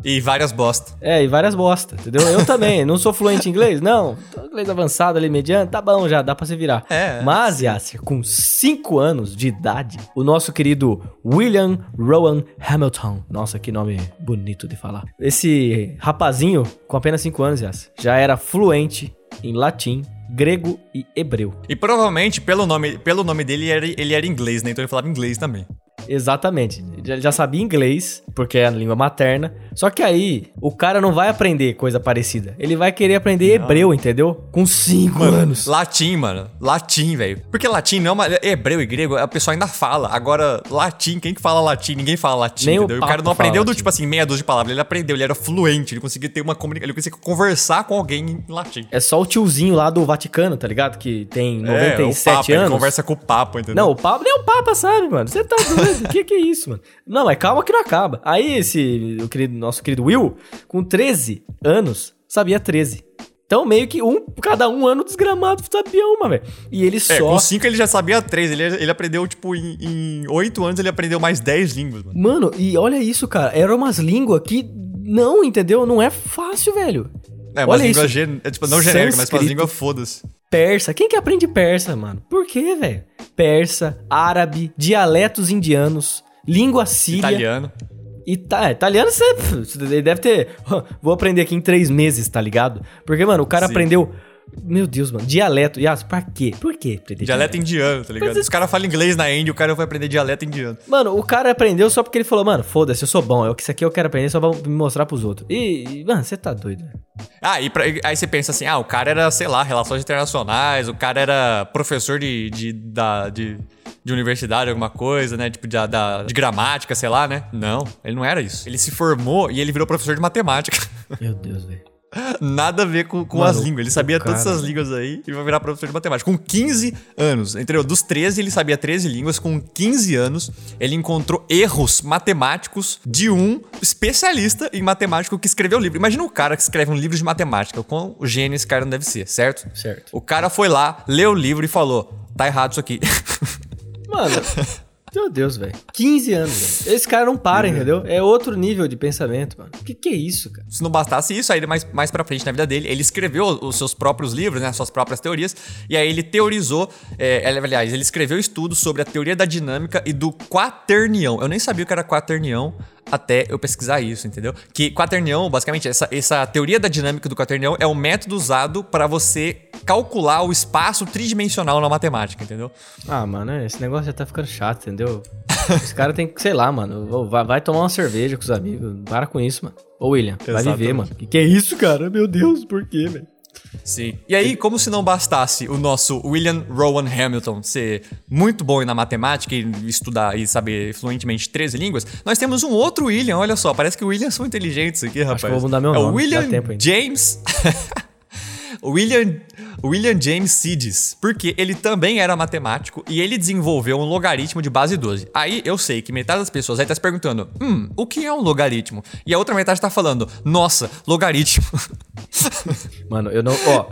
E várias bosta. É, e várias bosta, entendeu? Eu também, não sou fluente em inglês, não. Inglês avançado ali, mediano, tá bom já, dá pra se virar. É. Mas, Yasser, com 5 anos de idade, o nosso querido William Rowan Hamilton, nossa, que nome bonito de falar. Esse rapazinho, com apenas 5 anos, Yasser, já era fluente em latim, grego e hebreu. E provavelmente, pelo nome, pelo nome dele, ele era, ele era inglês, né? Então ele falava inglês também. Exatamente. Ele já sabia inglês, porque é a língua materna. Só que aí, o cara não vai aprender coisa parecida. Ele vai querer aprender não. hebreu, entendeu? Com 5 anos. Latim, mano. Latim, velho. Porque latim não é uma... Hebreu e grego, a pessoa ainda fala. Agora, latim, quem que fala latim? Ninguém fala latim, Nem entendeu? O, o cara não aprendeu do, tipo assim, meia dúzia de palavras. Ele aprendeu, ele era fluente, ele conseguia ter uma comunicação, ele conseguia conversar com alguém em latim. É só o tiozinho lá do Vaticano, tá ligado? Que tem 97 é, o Papa, anos. Ele conversa com o Papa, entendeu? Não, o Papa nem o Papa sabe, mano. Você tá doido? O que, que é isso, mano? Não, mas calma que não acaba. Aí esse o querido, nosso querido Will, com 13 anos, sabia 13. Então, meio que um, cada um ano desgramado sabia uma, velho. E ele só. É, com 5 ele já sabia 3. Ele, ele aprendeu, tipo, em 8 anos ele aprendeu mais 10 línguas, mano. Mano, e olha isso, cara. Eram umas línguas que. Não, entendeu? Não é fácil, velho. É, mas língua gen... é, tipo, não genérica, mas as língua foda-se. Persa. Quem que aprende persa, mano? Por quê, velho? Persa, árabe, dialetos indianos, língua síria. Italiano. Ita é, italiano você deve ter. Vou aprender aqui em três meses, tá ligado? Porque, mano, o cara Sim. aprendeu. Meu Deus, mano. Dialeto. Yas, pra quê? Por quê dialeto? Dialeto indiano, tá ligado? Os caras falam inglês na Índia, o cara vai aprender dialeto indiano. Mano, o cara aprendeu só porque ele falou, mano, foda-se, eu sou bom. Eu, isso aqui eu quero aprender só pra me mostrar pros outros. E, mano, você tá doido. Ah, e pra, aí você pensa assim, ah, o cara era, sei lá, relações internacionais, o cara era professor de, de, da, de, de universidade, alguma coisa, né? Tipo, de, da, de gramática, sei lá, né? Não, ele não era isso. Ele se formou e ele virou professor de matemática. Meu Deus, velho. Nada a ver com, com Mano, as línguas. Ele sabia cara... todas essas línguas aí e vai virar professor de matemática. Com 15 anos, entendeu? Dos 13, ele sabia 13 línguas. Com 15 anos, ele encontrou erros matemáticos de um especialista em matemática que escreveu o livro. Imagina o cara que escreve um livro de matemática. Quão gênio esse cara não deve ser, certo? Certo. O cara foi lá, leu o livro e falou: tá errado isso aqui. Mano. Meu Deus, velho. 15 anos, velho. Esse cara não para, entendeu? É outro nível de pensamento, mano. O que, que é isso, cara? Se não bastasse isso, aí mais, mais pra frente na vida dele, ele escreveu os seus próprios livros, né? As suas próprias teorias. E aí ele teorizou. É, aliás, ele escreveu estudos sobre a teoria da dinâmica e do quaternião. Eu nem sabia o que era quaternião até eu pesquisar isso, entendeu? Que quaternião, basicamente, essa, essa teoria da dinâmica do quaternião é o método usado para você calcular o espaço tridimensional na matemática, entendeu? Ah, mano, esse negócio já tá ficando chato, entendeu? Esse cara tem que, sei lá, mano, vai, vai, tomar uma cerveja com os amigos. Para com isso, mano. Ô, William, Exatamente. vai viver, mano. Que que é isso, cara? Meu Deus, por quê, velho? Sim. E aí, como se não bastasse o nosso William Rowan Hamilton ser muito bom na matemática e estudar e saber fluentemente 13 línguas, nós temos um outro William, olha só, parece que o William são inteligentes aqui, rapaz. Acho que eu vou mudar meu é nome. o William James William, William James Sidis, porque ele também era matemático e ele desenvolveu um logaritmo de base 12. Aí eu sei que metade das pessoas aí tá se perguntando, hum, o que é um logaritmo? E a outra metade tá falando, nossa, logaritmo. Mano, eu não. Ó,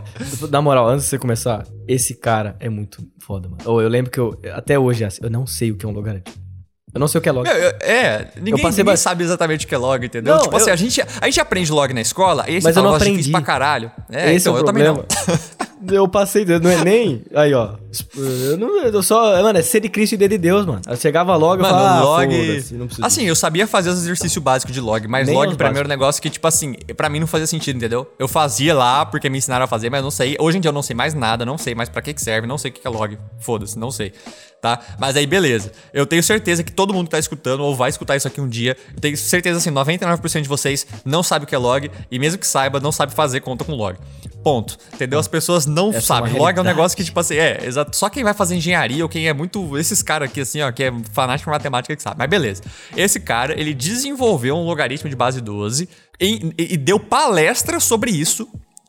na moral, antes de você começar, esse cara é muito foda, mano. eu lembro que eu. Até hoje, assim, eu não sei o que é um logaritmo. Eu não sei o que é log. É, é ninguém, ninguém ba... sabe exatamente o que é log, entendeu? Não, tipo assim, eu... assim, a gente, a gente aprende log na escola e aí Mas você eu fala, não aprendi. difícil pra caralho. É, Esse então, é o eu problema. também não. eu passei no Enem, aí ó, eu, não, eu só, mano, é ser de Cristo e D de Deus, mano. Eu chegava logo e falava, ah, log... Assim, eu sabia fazer os exercícios básicos de log, mas Nem log pra mim era um negócio que, tipo assim, pra mim não fazia sentido, entendeu? Eu fazia lá porque me ensinaram a fazer, mas eu não sei. Hoje em dia eu não sei mais nada, não sei mais pra que que serve, não sei o que é log. Foda-se, não sei tá? Mas aí, beleza. Eu tenho certeza que todo mundo que tá escutando ou vai escutar isso aqui um dia, eu tenho certeza, assim, 99% de vocês não sabe o que é log e mesmo que saiba, não sabe fazer conta com log. Ponto. Entendeu? As pessoas não Essa é sabem. É log é um negócio que, tipo assim, é, exato. Só quem vai fazer engenharia ou quem é muito. Esses caras aqui, assim, ó, que é fanático por matemática que sabe. Mas beleza. Esse cara, ele desenvolveu um logaritmo de base 12 e, e, e deu palestra sobre isso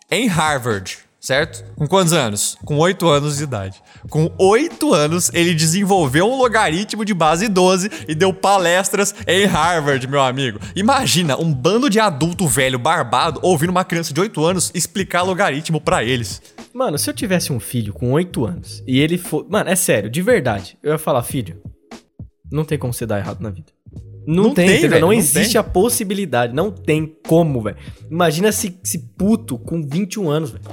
em Harvard certo? Com quantos anos? Com 8 anos de idade. Com 8 anos, ele desenvolveu um logaritmo de base 12 e deu palestras em Harvard, meu amigo. Imagina um bando de adulto velho barbado ouvindo uma criança de 8 anos explicar logaritmo para eles. Mano, se eu tivesse um filho com 8 anos e ele for. Mano, é sério, de verdade. Eu ia falar, filho, não tem como você dar errado na vida. Não, não tem, tem Não, não existe tem. a possibilidade. Não tem como, velho. Imagina esse, esse puto com 21 anos, velho.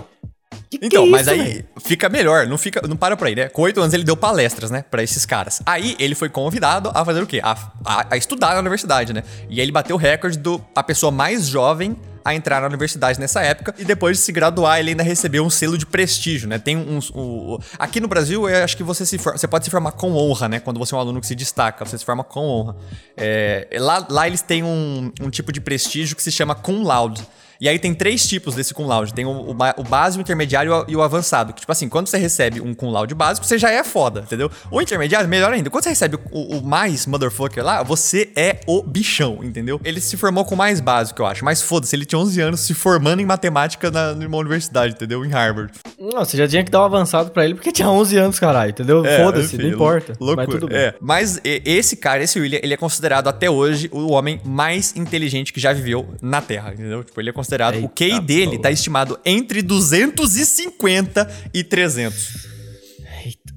Que então, que é mas isso, aí véio? fica melhor, não fica, não para por aí, né? Com oito anos ele deu palestras, né, para esses caras. Aí ele foi convidado a fazer o quê? A, a, a, estudar na universidade, né? E aí ele bateu o recorde do a pessoa mais jovem a entrar na universidade nessa época e depois de se graduar ele ainda recebeu um selo de prestígio, né? Tem uns um, aqui no Brasil eu acho que você se for, você pode se formar com honra, né? Quando você é um aluno que se destaca, você se forma com honra. É, lá, lá eles têm um, um tipo de prestígio que se chama cum laude. E aí tem três tipos desse cum laude. Tem o, o, o básico, o intermediário e o avançado. Que, tipo assim, quando você recebe um cum laude básico, você já é foda, entendeu? O intermediário, melhor ainda. Quando você recebe o, o mais motherfucker lá, você é o bichão, entendeu? Ele se formou com o mais básico, eu acho. Mas foda-se, ele tinha 11 anos se formando em matemática na, numa universidade, entendeu? Em Harvard. Não, você já tinha que dar um avançado pra ele porque tinha 11 anos, caralho, entendeu? É, Foda-se, não importa. Loucura. Mas tudo bem. É. Mas esse cara, esse William, ele é considerado até hoje o homem mais inteligente que já viveu na Terra, entendeu? Tipo, ele é considerado. Eita, o QI dele pô. tá estimado entre 250 e 300. Eita.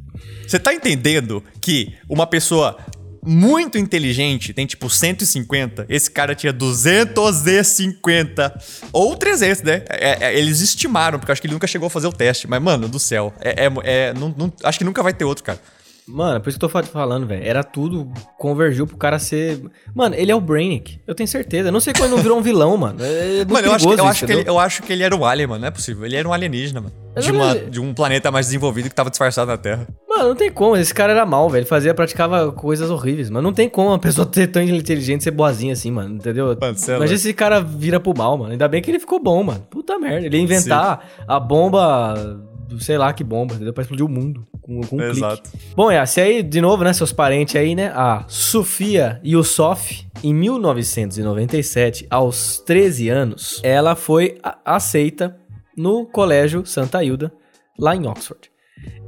Você tá entendendo que uma pessoa muito inteligente tem tipo 150, esse cara tinha 250 ou 300, né? É, é, eles estimaram, porque eu acho que ele nunca chegou a fazer o teste, mas mano, do céu, é, é, é não, não, acho que nunca vai ter outro, cara. Mano, por isso que eu tô falando, velho. Era tudo, convergiu pro cara ser. Mano, ele é o Brainiac. Eu tenho certeza. Eu não sei como ele não virou um vilão, mano. É mano, eu acho, que, eu, acho que ele, eu acho que ele era um alien, mano. Não é possível. Ele era um alienígena, mano. De, uma, de um planeta mais desenvolvido que tava disfarçado na Terra. Mano, não tem como. Esse cara era mal, velho. Ele fazia, praticava coisas horríveis. Mas não tem como uma pessoa ser tão inteligente ser boazinha assim, mano. Entendeu? Mano, é Imagina se esse cara vira pro mal, mano. Ainda bem que ele ficou bom, mano. Puta merda. Ele ia inventar Sim. a bomba sei lá que bomba, entendeu? Pra explodir o mundo com, com um Exato. clique. Bom, é, se aí, de novo, né, seus parentes aí, né? A Sofia Yusuf, em 1997, aos 13 anos, ela foi aceita no Colégio Santa Hilda, lá em Oxford.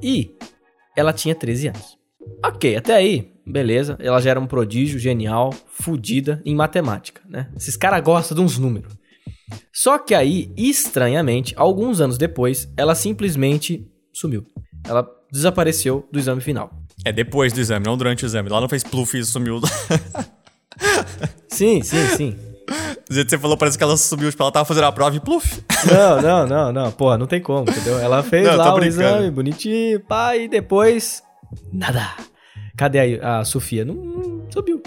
E ela tinha 13 anos. Ok, até aí, beleza. Ela já era um prodígio genial, fodida em matemática, né? Esses caras gostam de uns números. Só que aí, estranhamente, alguns anos depois, ela simplesmente sumiu. Ela desapareceu do exame final. É depois do exame, não durante o exame. Lá não fez pluf e sumiu. sim, sim, sim. Do jeito que você falou, parece que ela sumiu, tipo, ela tava fazendo a prova e pluf. Não, não, não, não. Porra, não tem como, entendeu? Ela fez não, lá o exame, bonitinho, pá, e depois. Nada. Cadê a, a Sofia? Não, não subiu.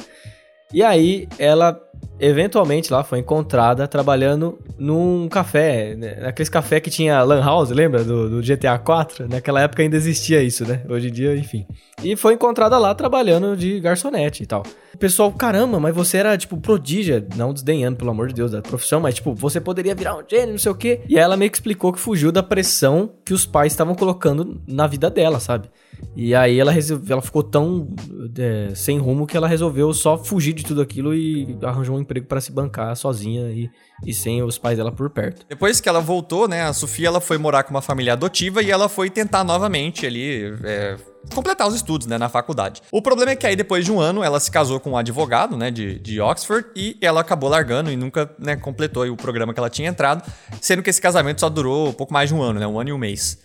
E aí, ela eventualmente lá foi encontrada trabalhando num café, né? naqueles café que tinha Lan House, lembra? Do, do, GTA 4? Naquela época ainda existia isso, né? Hoje em dia, enfim. E foi encontrada lá trabalhando de garçonete e tal. O pessoal, caramba, mas você era, tipo, prodígia, não desdenhando, pelo amor de Deus, da profissão, mas, tipo, você poderia virar um gênio, não sei o quê. E ela meio que explicou que fugiu da pressão que os pais estavam colocando na vida dela, sabe? E aí ela, ela ficou tão é, sem rumo que ela resolveu só fugir de tudo aquilo e arranjou um emprego para se bancar sozinha e, e sem os pais dela por perto. Depois que ela voltou, né, a Sofia ela foi morar com uma família adotiva e ela foi tentar novamente ali é, completar os estudos, né, na faculdade. O problema é que aí depois de um ano ela se casou com um advogado, né, de, de Oxford e ela acabou largando e nunca, né, completou o programa que ela tinha entrado, sendo que esse casamento só durou pouco mais de um ano, né, um ano e um mês.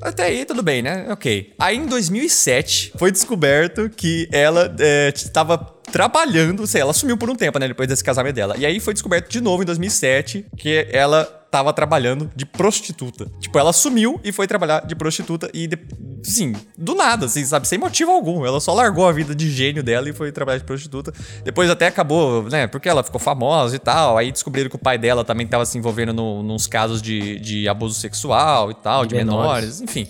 Até aí, tudo bem, né? Ok. Aí em 2007 foi descoberto que ela estava é, trabalhando, sei, ela sumiu por um tempo, né? Depois desse casamento dela. E aí foi descoberto de novo em 2007 que ela tava trabalhando de prostituta. Tipo, ela sumiu e foi trabalhar de prostituta e, de, assim, do nada, assim, sabe? Sem motivo algum. Ela só largou a vida de gênio dela e foi trabalhar de prostituta. Depois até acabou, né? Porque ela ficou famosa e tal. Aí descobriram que o pai dela também tava se envolvendo no, nos casos de, de abuso sexual e tal, de, de menores. menores, enfim.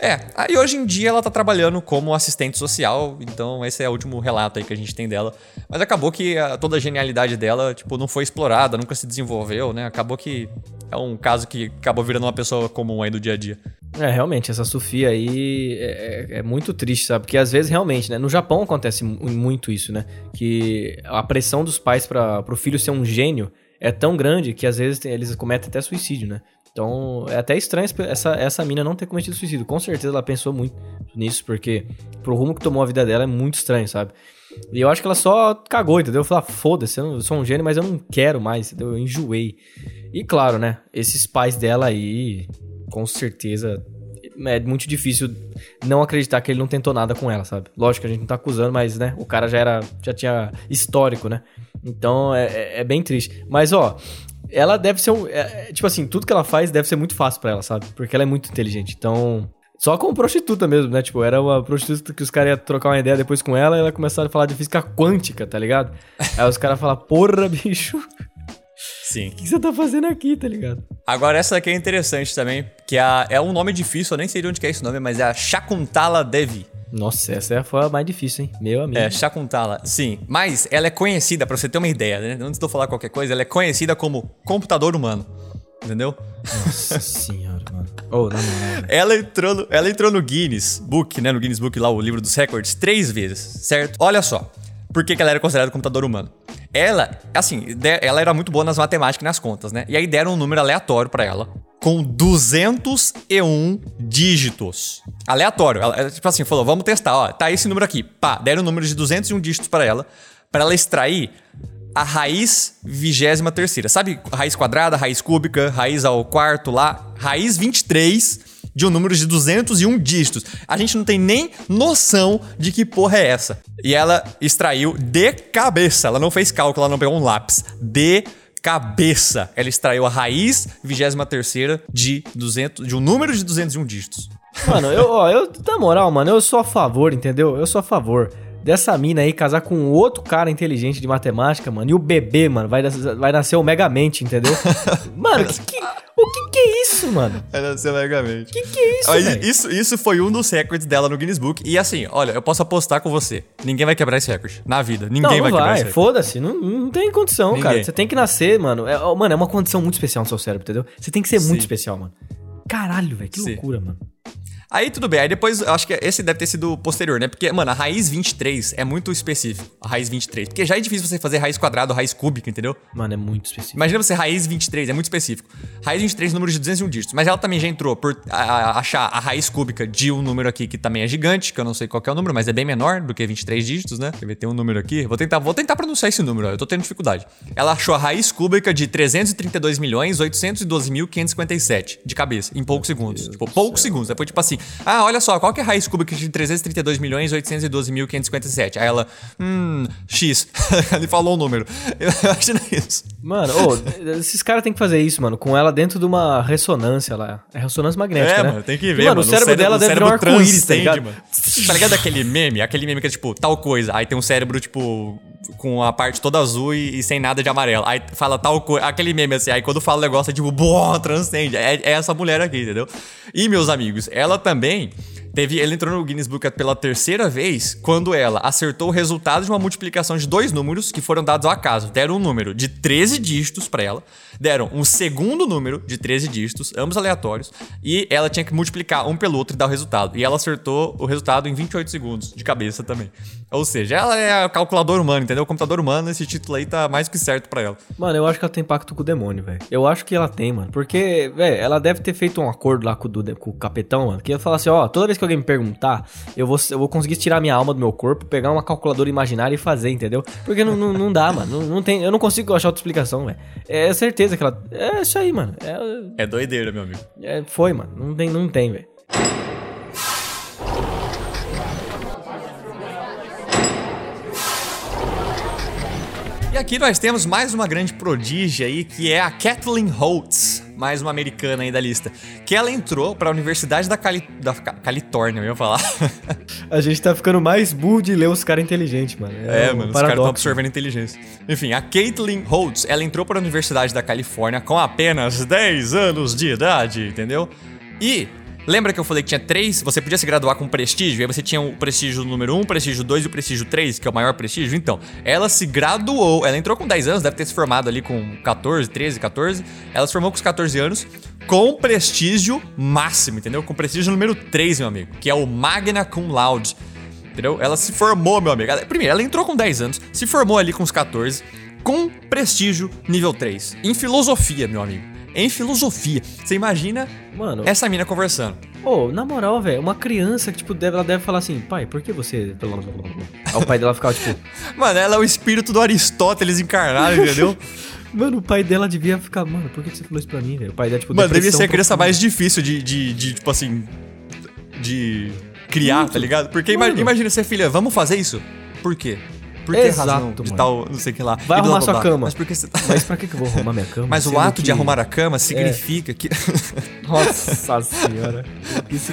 É, aí hoje em dia ela tá trabalhando como assistente social, então esse é o último relato aí que a gente tem dela. Mas acabou que a, toda a genialidade dela, tipo, não foi explorada, nunca se desenvolveu, né? Acabou que é um caso que acabou virando uma pessoa comum aí do dia a dia. É, realmente, essa Sofia aí é, é, é muito triste, sabe? Porque às vezes, realmente, né? No Japão acontece muito isso, né? Que a pressão dos pais para pro filho ser um gênio é tão grande que às vezes eles cometem até suicídio, né? Então, é até estranho essa, essa mina não ter cometido suicídio. Com certeza ela pensou muito nisso, porque pro rumo que tomou a vida dela é muito estranho, sabe? E eu acho que ela só cagou, entendeu? Falou, ah, foda-se, eu, eu, sou um gênio, mas eu não quero mais, entendeu? Eu enjoei. E claro, né? Esses pais dela aí, com certeza, é muito difícil não acreditar que ele não tentou nada com ela, sabe? Lógico que a gente não tá acusando, mas, né? O cara já era, já tinha histórico, né? Então é, é, é bem triste. Mas, ó, ela deve ser um. É, é, tipo assim, tudo que ela faz deve ser muito fácil para ela, sabe? Porque ela é muito inteligente. Então. Só como prostituta mesmo, né? Tipo, era uma prostituta que os caras iam trocar uma ideia depois com ela e ela começaram a falar de física quântica, tá ligado? Aí os caras falam, porra, bicho. Sim. O que você tá fazendo aqui, tá ligado? Agora, essa aqui é interessante também, que é, a, é um nome difícil, eu nem sei de onde é esse nome, mas é a Shakuntala Devi. Nossa, essa foi a mais difícil, hein? Meu amigo. É, Shakuntala, sim. Mas ela é conhecida, pra você ter uma ideia, né? Antes de eu falar qualquer coisa, ela é conhecida como computador humano. Entendeu? Nossa senhora, mano. Oh, não, não, Ela entrou, no, ela entrou no Guinness Book, né? No Guinness Book lá, o livro dos recordes, três vezes, certo? Olha só. Por que, que ela era considerada computador humano? Ela, assim, ela era muito boa nas matemáticas e nas contas, né? E aí deram um número aleatório para ela com 201 dígitos. Aleatório. Ela, tipo assim, falou, vamos testar, ó, tá esse número aqui. Pá, deram um número de 201 dígitos para ela, para ela extrair a raiz vigésima terceira. Sabe raiz quadrada, raiz cúbica, raiz ao quarto lá? Raiz 23 de um número de 201 dígitos. A gente não tem nem noção de que porra é essa. E ela extraiu de cabeça. Ela não fez cálculo, ela não pegou um lápis. De cabeça. Ela extraiu a raiz 23 de 200 de um número de 201 dígitos. Mano, eu, ó, eu, na moral, mano, eu sou a favor, entendeu? Eu sou a favor dessa mina aí casar com outro cara inteligente de matemática, mano. E o bebê, mano, vai, vai nascer o Megamente, entendeu? mano, que, que, o que que é isso, mano? Vai nascer o Megamente. O que que é isso, Aí, isso, isso foi um dos recordes dela no Guinness Book. E assim, olha, eu posso apostar com você. Ninguém vai quebrar esse recorde. Na vida. Ninguém não, não vai, vai quebrar esse recorde. Foda-se. Não, não tem condição, Ninguém. cara. Você tem que nascer, mano. É, mano, é uma condição muito especial no seu cérebro, entendeu? Você tem que ser Sim. muito especial, mano. Caralho, velho. Que Sim. loucura, mano. Aí tudo bem, aí depois acho que esse deve ter sido posterior, né? Porque, mano, a raiz 23 é muito específico. A raiz 23. Porque já é difícil você fazer raiz quadrada ou raiz cúbica, entendeu? Mano, é muito específico. Imagina você raiz 23, é muito específico. Raiz 23, número de 201 dígitos. Mas ela também já entrou por a, a, achar a raiz cúbica de um número aqui que também é gigante, que eu não sei qual é o número, mas é bem menor do que 23 dígitos, né? Quer ver, tem um número aqui. Vou tentar, vou tentar pronunciar esse número, ó. eu tô tendo dificuldade. Ela achou a raiz cúbica de 332 milhões 812.557 de cabeça, em poucos segundos. Deus tipo, poucos segundos. Depois, tipo assim, ah, olha só, qual que é a raiz cúbica de 332 milhões 812.557? Aí ela, hum, X. Ele falou o número. Eu imagino isso. Mano, oh, esses caras têm que fazer isso, mano, com ela dentro de uma ressonância lá. É ressonância magnética, é, né? mano, tem que ver, mano. mano o, cérebro cérebro dela deve virar um arco-íris, tá ligado? Mano. Tá ligado aquele meme? Aquele meme que é tipo, tal coisa. Aí tem um cérebro, tipo, com a parte toda azul e, e sem nada de amarelo. Aí fala tal coisa, aquele meme assim, aí quando fala o negócio é tipo, boa, transcende. É, é essa mulher aqui, entendeu? E, meus amigos, ela também Teve, ele entrou no Guinness Book pela terceira vez quando ela acertou o resultado de uma multiplicação de dois números que foram dados ao acaso. Deram um número de 13 dígitos para ela, deram um segundo número de 13 dígitos, ambos aleatórios, e ela tinha que multiplicar um pelo outro e dar o resultado. E ela acertou o resultado em 28 segundos, de cabeça também. Ou seja, ela é a calculadora humana, entendeu? O computador humano, esse título aí tá mais que certo para ela. Mano, eu acho que ela tem pacto com o demônio, velho. Eu acho que ela tem, mano. Porque, velho, ela deve ter feito um acordo lá com o, com o capitão, mano, que ia falar assim, ó, toda vez que alguém me perguntar, eu vou, eu vou conseguir tirar minha alma do meu corpo, pegar uma calculadora imaginária e fazer, entendeu? Porque não, não, não dá, mano. Não, não, tem, eu não consigo achar outra explicação, velho. É certeza que ela. É isso aí, mano. É, é doideira, meu amigo. É, foi, mano. Não tem, não tem, velho. E aqui nós temos mais uma grande prodígia aí, que é a Kathleen Holtz, mais uma americana aí da lista. Que ela entrou para a Universidade da, Cali... da Califórnia, eu ia falar. a gente tá ficando mais burro de ler os caras inteligentes, mano. É, é um mano, paradoxo. os caras estão absorvendo inteligência. Enfim, a Caitlin Holtz, ela entrou para a Universidade da Califórnia com apenas 10 anos de idade, entendeu? E Lembra que eu falei que tinha três? Você podia se graduar com prestígio, e aí você tinha o prestígio número 1, um, o prestígio 2 e o prestígio 3, que é o maior prestígio. Então, ela se graduou, ela entrou com 10 anos, deve ter se formado ali com 14, 13, 14. Ela se formou com os 14 anos com prestígio máximo, entendeu? Com prestígio número 3, meu amigo, que é o Magna Cum Laude. Entendeu? Ela se formou, meu amigo. Primeiro, ela entrou com 10 anos, se formou ali com os 14, com prestígio nível 3. Em filosofia, meu amigo em filosofia. Você imagina Mano, essa mina conversando. Ô, oh, na moral, velho, uma criança que, tipo, deve, ela deve falar assim, pai, por que você. Aí o pai dela ficava, tipo. Mano, ela é o espírito do Aristóteles encarnado, entendeu? Mano, o pai dela devia ficar, mano, por que você falou isso pra mim, velho? O pai dela, tipo, Mano, devia ser a criança mais difícil de, de, de, tipo assim. De criar, Muito. tá ligado? Porque imagina, imagina ser filha, vamos fazer isso? Por quê? Por que Exato, razão de tal, não sei o que lá. Vai arrumar blá, blá, sua cama. Mas, porque você... Mas pra que, que eu vou arrumar minha cama? Mas o ato que... de arrumar a cama significa é. que... Nossa senhora.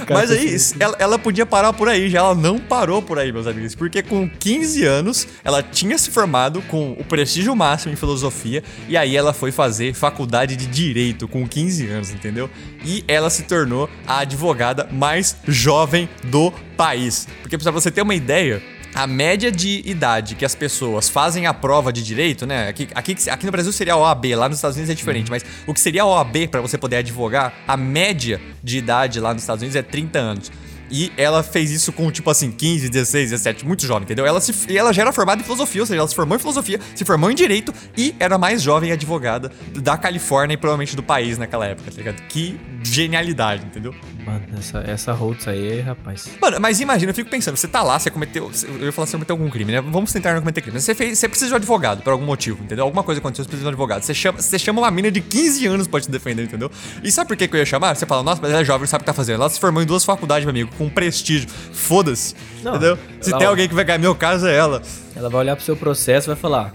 Mas aí, ela, ela, podia parar por aí, já ela não parou por aí, meus amigos. Porque com 15 anos, ela tinha se formado com o prestígio máximo em filosofia. E aí ela foi fazer faculdade de Direito com 15 anos, entendeu? E ela se tornou a advogada mais jovem do país. Porque pra você ter uma ideia, a média de idade que as pessoas fazem a prova de direito, né? Aqui, aqui, aqui no Brasil seria a OAB, lá nos Estados Unidos é diferente, uhum. mas o que seria a OAB para você poder advogar, a média de idade lá nos Estados Unidos é 30 anos. E ela fez isso com, tipo assim, 15, 16, 17, muito jovem, entendeu? Ela, se, ela já era formada em filosofia, ou seja, ela se formou em filosofia, se formou em direito e era a mais jovem advogada da Califórnia e provavelmente do país naquela época, tá ligado? Que genialidade, entendeu? Mano, essa, essa Holtz aí, rapaz. Mano, mas imagina, eu fico pensando, você tá lá, você cometeu. Eu ia falar, você cometeu algum crime, né? Vamos tentar não cometer crime. Você, fez, você precisa de um advogado por algum motivo, entendeu? Alguma coisa aconteceu, você precisa de um advogado. Você chama, você chama uma mina de 15 anos pra te defender, entendeu? E sabe por que, que eu ia chamar? Você fala, nossa, mas ela é jovem, sabe o que tá fazendo. Ela se formou em duas faculdades, meu amigo, com prestígio. Foda-se. Entendeu? Se tem alguém que vai ganhar meu caso, é ela. Ela vai olhar pro seu processo e vai falar: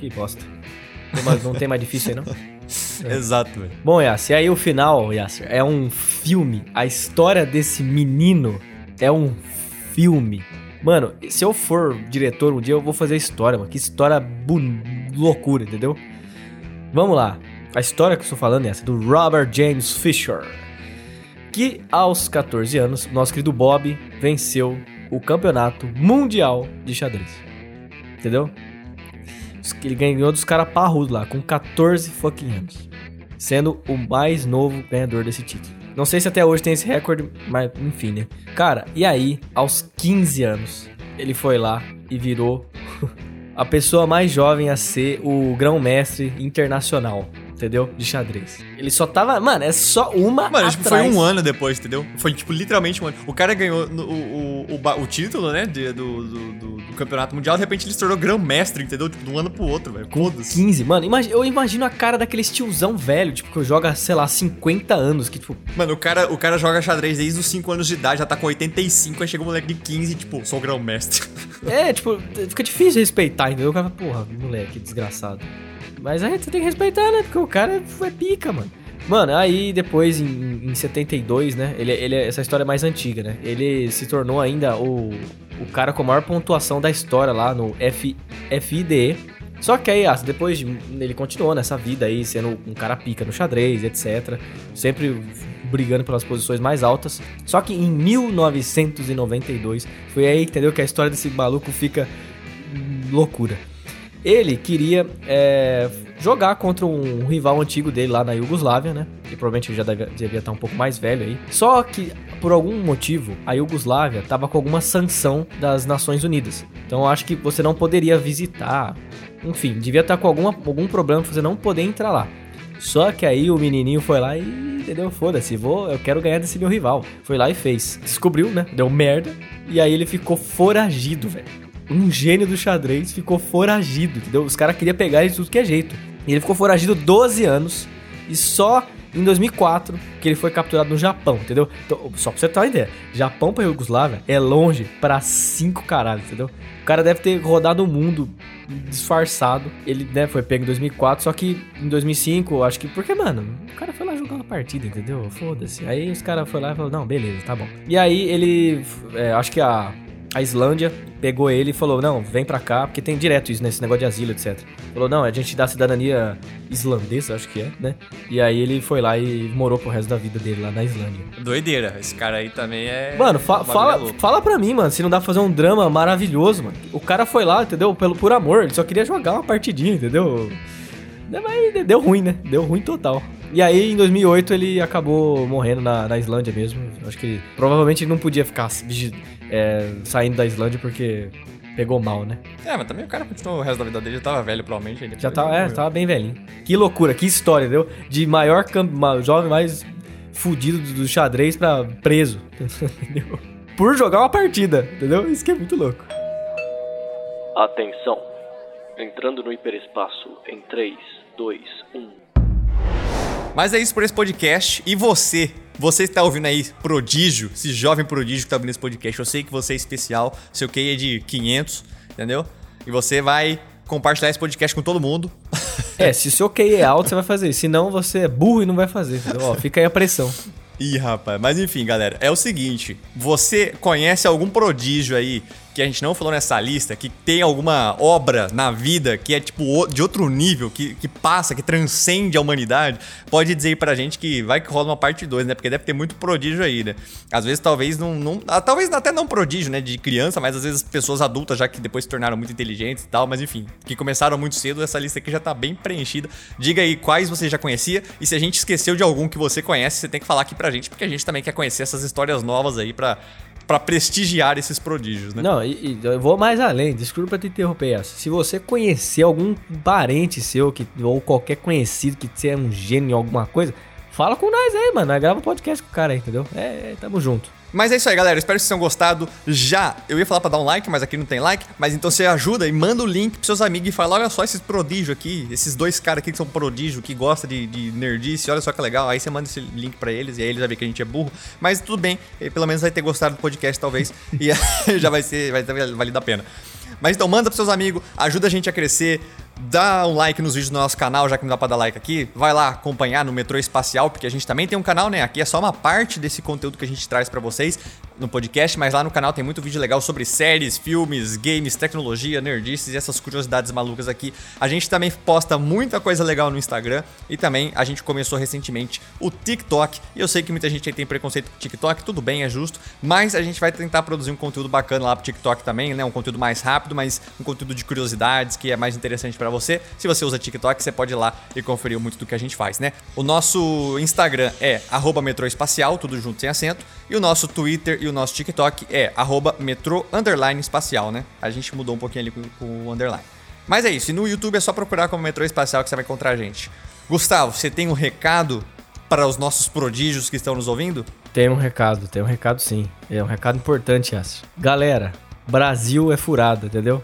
que bosta. Não tem mais difícil aí, não? É. Exato, velho. Bom, Yasser, e aí o final, Yasser, é um filme. A história desse menino é um filme. Mano, se eu for diretor um dia, eu vou fazer a história, mano. Que história loucura, entendeu? Vamos lá. A história que eu estou falando é essa, do Robert James Fisher. Que aos 14 anos, nosso querido Bob venceu o campeonato mundial de xadrez. Entendeu? Ele ganhou dos caras parrudos lá, com 14 fucking anos. Sendo o mais novo ganhador desse título. Não sei se até hoje tem esse recorde, mas enfim, né? Cara, e aí, aos 15 anos, ele foi lá e virou a pessoa mais jovem a ser o grão-mestre internacional entendeu? De xadrez. Ele só tava. Mano, é só uma. Mano, tipo, foi um ano depois, entendeu? Foi, tipo, literalmente um ano. O cara ganhou o, o, o, o título, né? De, do, do, do, campeonato mundial, de repente ele se tornou grão-mestre, entendeu? Tipo, de um ano pro outro, velho. Foda-se. 15, mano. Imagina, eu imagino a cara daquele tiozão velho, tipo, que joga, sei lá, 50 anos. Que, tipo. Mano, o cara, o cara joga xadrez desde os 5 anos de idade, já tá com 85, aí chega um moleque de 15, tipo, sou grão-mestre. É, tipo, fica difícil respeitar, entendeu? O cara, porra, moleque, desgraçado. Mas aí você tem que respeitar, né? Porque o cara foi pica, mano. Mano, aí depois, em, em 72, né? Ele, ele, essa história é mais antiga, né? Ele se tornou ainda o, o cara com a maior pontuação da história lá no F, FIDE. Só que aí, ah, depois de- ele continuou nessa vida aí, sendo um cara pica no xadrez, etc. Sempre brigando pelas posições mais altas. Só que em 1992, foi aí, entendeu, que a história desse maluco fica loucura. Ele queria é, jogar contra um rival antigo dele lá na Iugoslávia, né? Que provavelmente já devia estar um pouco mais velho aí. Só que, por algum motivo, a Iugoslávia tava com alguma sanção das Nações Unidas. Então acho que você não poderia visitar. Enfim, devia estar com alguma, algum problema pra você não poder entrar lá. Só que aí o menininho foi lá e, entendeu? Foda-se, vou, eu quero ganhar desse meu rival. Foi lá e fez. Descobriu, né? Deu merda. E aí ele ficou foragido, velho. Um gênio do xadrez ficou foragido, entendeu? Os caras queriam pegar ele de tudo que é jeito. E ele ficou foragido 12 anos. E só em 2004 que ele foi capturado no Japão, entendeu? Então, só pra você ter uma ideia, Japão pra Iugoslávia é longe pra cinco caralho, entendeu? O cara deve ter rodado o mundo disfarçado. Ele, né, foi pego em 2004, só que em 2005, acho que... Porque, mano, o cara foi lá jogar uma partida, entendeu? Foda-se. Aí os caras foram lá e falaram, não, beleza, tá bom. E aí ele... é, acho que a... A Islândia pegou ele e falou: Não, vem pra cá, porque tem direto isso nesse negócio de asilo, etc. Falou: Não, a gente dá cidadania islandesa, acho que é, né? E aí ele foi lá e morou pro resto da vida dele lá na Islândia. Doideira. Esse cara aí também é. Mano, fa é fala, fala pra mim, mano, se não dá pra fazer um drama maravilhoso, mano. O cara foi lá, entendeu? Pelo, por amor, ele só queria jogar uma partidinha, entendeu? Mas deu ruim, né? Deu ruim total. E aí, em 2008, ele acabou morrendo na, na Islândia mesmo. Acho que ele, provavelmente ele não podia ficar é, saindo da Islândia porque pegou mal, né? É, mas também o cara continuou o resto da vida dele, já tava velho, provavelmente. Já tava, é, tava bem velhinho. Que loucura, que história, entendeu? De maior jovem mais fudido do, xadrez pra preso, entendeu? Por jogar uma partida, entendeu? Isso que é muito louco. Atenção! Entrando no hiperespaço em um. 3, 2, 1. Mas é isso por esse podcast. E você, você que tá ouvindo aí, prodígio, esse jovem prodígio que tá ouvindo esse podcast, eu sei que você é especial, seu QI é de 500, entendeu? E você vai compartilhar esse podcast com todo mundo. É, se o seu QI é alto, você vai fazer isso. Se não, você é burro e não vai fazer, entendeu? Ó, fica aí a pressão. Ih, rapaz, mas enfim, galera, é o seguinte: você conhece algum prodígio aí que a gente não falou nessa lista, que tem alguma obra na vida que é tipo de outro nível, que, que passa, que transcende a humanidade? Pode dizer aí pra gente que vai que rola uma parte 2, né? Porque deve ter muito prodígio aí, né? Às vezes, talvez não. não ah, talvez até não prodígio, né? De criança, mas às vezes pessoas adultas já que depois se tornaram muito inteligentes e tal, mas enfim, que começaram muito cedo, essa lista aqui já tá bem preenchida. Diga aí quais você já conhecia e se a gente esqueceu de algum que você conhece, você tem que falar aqui pra gente, porque a gente também quer conhecer essas histórias novas aí pra, pra prestigiar esses prodígios, né? Não, e, e eu vou mais além, desculpa te interromper essa. Se você conhecer algum parente seu que, ou qualquer conhecido que é um gênio em alguma coisa, fala com nós aí, mano. Grava um podcast com o cara aí, entendeu? É, é, tamo junto. Mas é isso aí, galera. Espero que vocês tenham gostado. Já, eu ia falar pra dar um like, mas aqui não tem like. Mas então você ajuda e manda o link pros seus amigos e fala: olha só esses prodígios aqui, esses dois caras aqui que são prodígio, que gostam de, de nerdice, olha só que legal. Aí você manda esse link pra eles e aí eles vão ver que a gente é burro. Mas tudo bem, ele pelo menos vai ter gostado do podcast, talvez. e já vai ser, vai ter valido a pena. Mas então manda pros seus amigos, ajuda a gente a crescer. Dá um like nos vídeos do nosso canal, já que não dá pra dar like aqui. Vai lá acompanhar no Metrô Espacial, porque a gente também tem um canal, né? Aqui é só uma parte desse conteúdo que a gente traz pra vocês no podcast, mas lá no canal tem muito vídeo legal sobre séries, filmes, games, tecnologia, nerdices e essas curiosidades malucas aqui. A gente também posta muita coisa legal no Instagram e também a gente começou recentemente o TikTok. E eu sei que muita gente aí tem preconceito com TikTok, tudo bem, é justo, mas a gente vai tentar produzir um conteúdo bacana lá pro TikTok também, né? Um conteúdo mais rápido, mas um conteúdo de curiosidades que é mais interessante pra você. Se você usa TikTok, você pode ir lá e conferir muito do que a gente faz, né? O nosso Instagram é metroespacial, tudo junto sem acento. E o nosso Twitter e o nosso TikTok é underline espacial, né? A gente mudou um pouquinho ali com, com o underline. Mas é isso, e no YouTube é só procurar como Metrô Espacial que você vai encontrar a gente. Gustavo, você tem um recado para os nossos prodígios que estão nos ouvindo? Tem um recado, tem um recado sim. É um recado importante, Yassi. Galera, Brasil é furado, entendeu?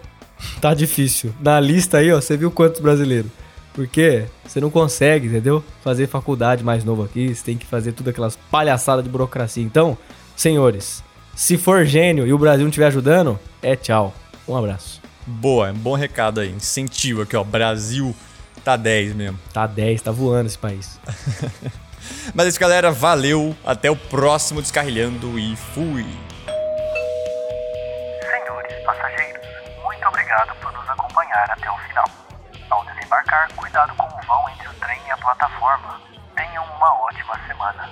Tá difícil. Na lista aí, ó, você viu quantos brasileiros? Porque você não consegue, entendeu? Fazer faculdade mais novo aqui, você tem que fazer tudo aquelas palhaçadas de burocracia. Então, senhores, se for gênio e o Brasil não estiver ajudando, é tchau. Um abraço. Boa, é um bom recado aí. Incentivo aqui, ó. Brasil tá 10 mesmo. Tá 10, tá voando esse país. Mas é isso, galera. Valeu. Até o próximo Descarrilhando e fui. embarcar, cuidado com o vão entre o trem e a plataforma. Tenham uma ótima semana.